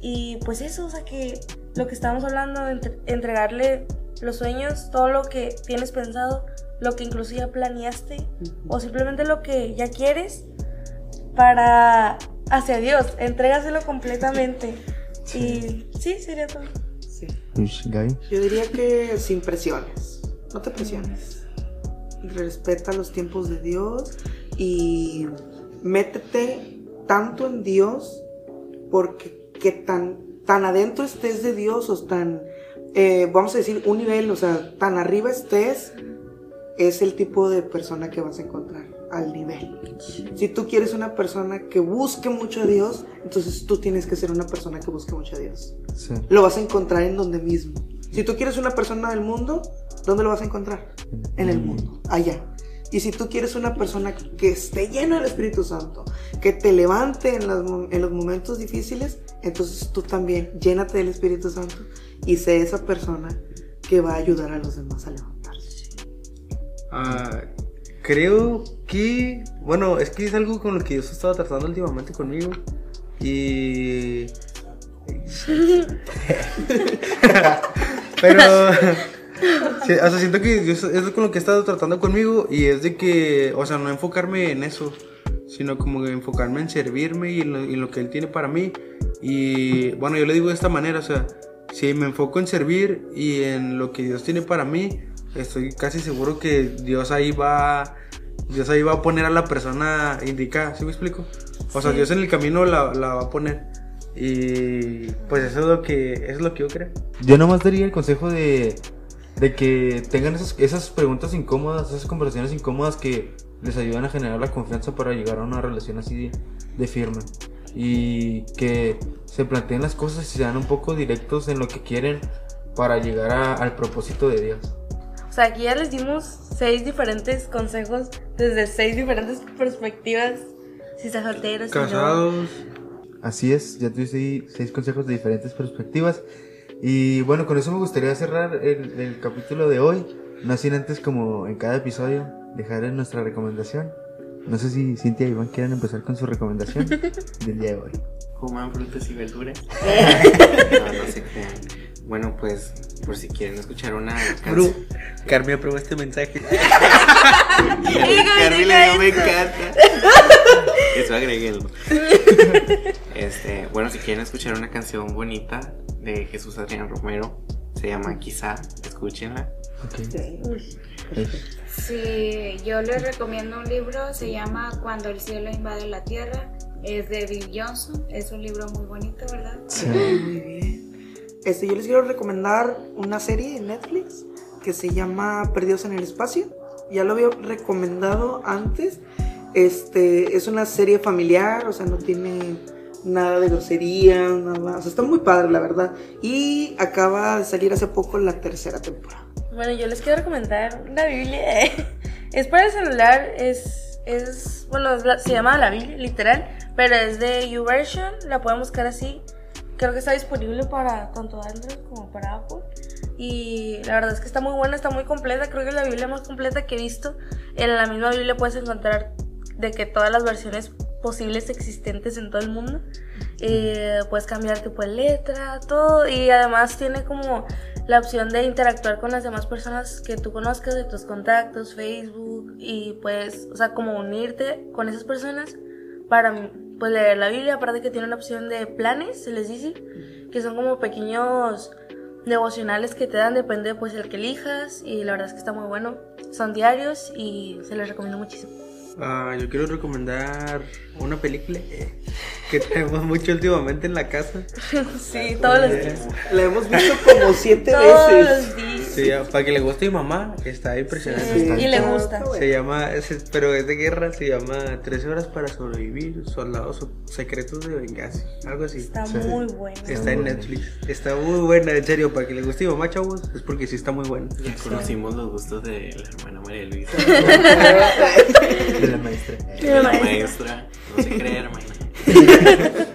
Y pues eso, o sea, que lo que estamos hablando de entre- entregarle los sueños, todo lo que tienes pensado, lo que incluso ya planeaste, o simplemente lo que ya quieres para hacia Dios, entrégaselo completamente. Y sí, sería todo. Sí. Gaby. Yo diría que sin presiones. No te presiones. Respeta los tiempos de Dios y métete tanto en Dios porque que tan, tan adentro estés de Dios o tan, eh, vamos a decir, un nivel, o sea, tan arriba estés, es el tipo de persona que vas a encontrar. Al nivel. Si tú quieres una persona que busque mucho a Dios, entonces tú tienes que ser una persona que busque mucho a Dios. Sí. Lo vas a encontrar en donde mismo. Si tú quieres una persona del mundo, ¿dónde lo vas a encontrar? En el mundo, allá. Y si tú quieres una persona que esté llena del Espíritu Santo, que te levante en, las en los momentos difíciles, entonces tú también llénate del Espíritu Santo y sé esa persona que va a ayudar a los demás a levantarse. Ah, creo que, bueno, es que es algo con lo que ha estado tratando últimamente conmigo. Y. (laughs) Pero. o sea, siento que es con lo que ha estado tratando conmigo y es de que, o sea, no enfocarme en eso, sino como enfocarme en servirme y en lo, en lo que Él tiene para mí. Y bueno, yo le digo de esta manera, o sea, si me enfoco en servir y en lo que Dios tiene para mí, estoy casi seguro que Dios ahí va, Dios ahí va a poner a la persona indicada, ¿sí me explico? O sea, Sí. Dios en el camino la, la va a poner. Y pues eso es lo que, eso es lo que yo creo. Yo nomás daría el consejo de, de que tengan esas, esas preguntas incómodas, esas conversaciones incómodas que les ayudan a generar la confianza para llegar a una relación así de, de firme. Y que se planteen las cosas y sean un poco directos en lo que quieren para llegar a- al propósito de Dios. O sea, aquí ya les dimos seis diferentes consejos desde seis diferentes perspectivas. Si estás soltero, si no. Casados. Así es, ya tuviste ahí seis consejos de diferentes perspectivas. Y bueno, con eso me gustaría cerrar el, el capítulo de hoy. No sin antes, como en cada episodio, dejar en nuestra recomendación. No sé si Cintia y Iván quieran empezar con su recomendación (laughs) del día de hoy. Coman frutas y verduras. (laughs) no, no se crean. Bueno, pues, por si quieren escuchar una Bru, canción. Carmen aprobó este mensaje. (laughs) Carmela, no me encanta. (laughs) Eso agréguenlo. (laughs) Este, bueno, si quieren escuchar una canción bonita de Jesús Adrián Romero, se llama Quizá, escúchenla. Ok. Uy, Sí, yo les recomiendo un libro, se llama Cuando el cielo invade la tierra. Es de Bill Johnson, es un libro muy bonito, ¿verdad? Sí. Muy bien. Este, yo les quiero recomendar una serie en Netflix que se llama Perdidos en el Espacio. Ya lo había recomendado antes. Este, es una serie familiar, o sea, no tiene nada de grosería, nada. O sea, está muy padre, la verdad. Y acaba de salir hace poco la tercera temporada. Bueno, yo les quiero recomendar una Biblia. (laughs) es para el celular, es, es bueno, la- se llama la Biblia, literal, pero es de YouVersion, la pueden buscar así. Creo que está disponible para tanto Android como para Apple. Y la verdad es que está muy buena, está muy completa. Creo que es la Biblia más completa que he visto. En la misma Biblia puedes encontrar de que todas las versiones posibles existentes en todo el mundo. Eh, puedes cambiar tipo de letra, todo. Y además tiene como la opción de interactuar con las demás personas que tú conozcas, de tus contactos, Facebook. Y pues, o sea, como unirte con esas personas para pues, leer la Biblia. Aparte que tiene una opción de planes, se les dice, que son como pequeños devocionales que te dan, depende pues el que elijas. Y la verdad es que está muy bueno. Son diarios y se les recomiendo muchísimo. Ah, yo quiero recomendar una película eh, que tenemos mucho últimamente en la casa. (laughs) Sí, todos los días. La hemos visto como siete Todos veces. los días. Sí, para que le guste a mi mamá, está impresionante. Sí, y le gusta. Se llama, pero es de guerra, se llama 13 horas para sobrevivir, soldados o- secretos de venganza, algo así. Está Sí. muy bueno. Está en Netflix. Está muy buena, en serio, para que le guste a mi mamá, chavos, es porque sí está muy buena. Ya conocimos los gustos de la hermana María Luisa, (laughs) De la maestra. De la maestra. No se cree, hermana. (laughs)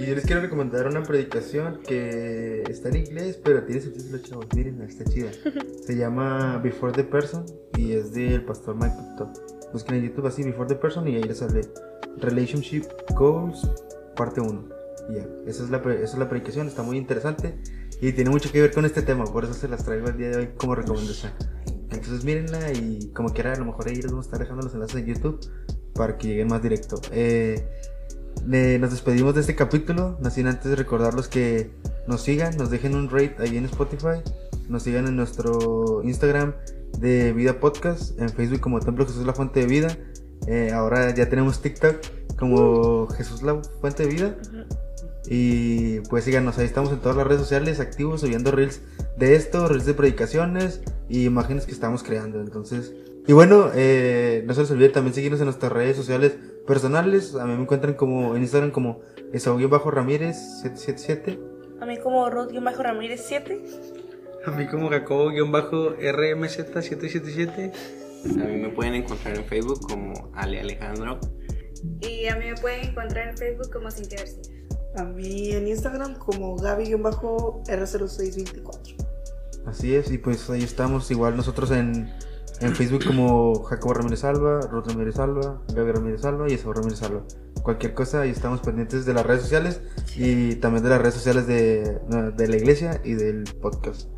Y yo les quiero recomendar una predicación que está en inglés, pero tiene subtítulos chavos. Miren, está chida. Se llama Before the Person y es del pastor Mike Picton. Busquen en YouTube así Before the Person y ahí les sale Relationship Goals, parte 1. Y ya, esa es, la, esa es la predicación, está muy interesante y tiene mucho que ver con este tema, por eso se las traigo el día de hoy como recomendación. Entonces mírenla y como quiera, a lo mejor ahí les vamos a estar dejando los enlaces en YouTube para que lleguen más directo. Eh, nos despedimos de este capítulo, no sin antes recordarlos que nos sigan, nos dejen un rate ahí en Spotify, nos sigan en nuestro Instagram de Vida Podcast, en Facebook como Templo Jesús la Fuente de Vida, Eh, ahora ya tenemos TikTok como Jesús la Fuente de Vida. Y pues síganos, ahí estamos en todas las redes sociales activos subiendo reels de esto, reels de predicaciones y imágenes que estamos creando. Entonces, Y bueno, eh, no se les olvide también seguirnos en nuestras redes sociales personales. A mí me encuentran como en Instagram como bajo ramírez 777 A mí como Ruth-Ramírez 7. A mí como Jacobo-RMZ777. A mí me pueden encontrar en Facebook como Ale Alejandro. Y a mí me pueden encontrar en Facebook como Cintia García. A mí en Instagram como Gaby-R0624. Así es, y pues ahí estamos, igual nosotros en, en Facebook como Jacobo Ramírez Alba, Ruth Ramírez Alba, Gaby Ramírez Alba y Esau Ramírez Alba. Cualquier cosa, ahí estamos pendientes de las redes sociales y también de las redes sociales de, de la iglesia y del podcast.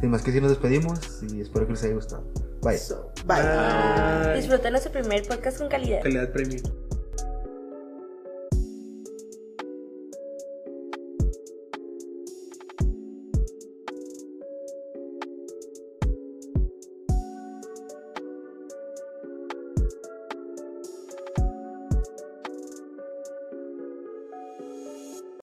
Sin más que si nos despedimos y espero que les haya gustado. Bye. So, bye. Bye. Disfruten nuestro primer podcast con calidad. Calidad premium.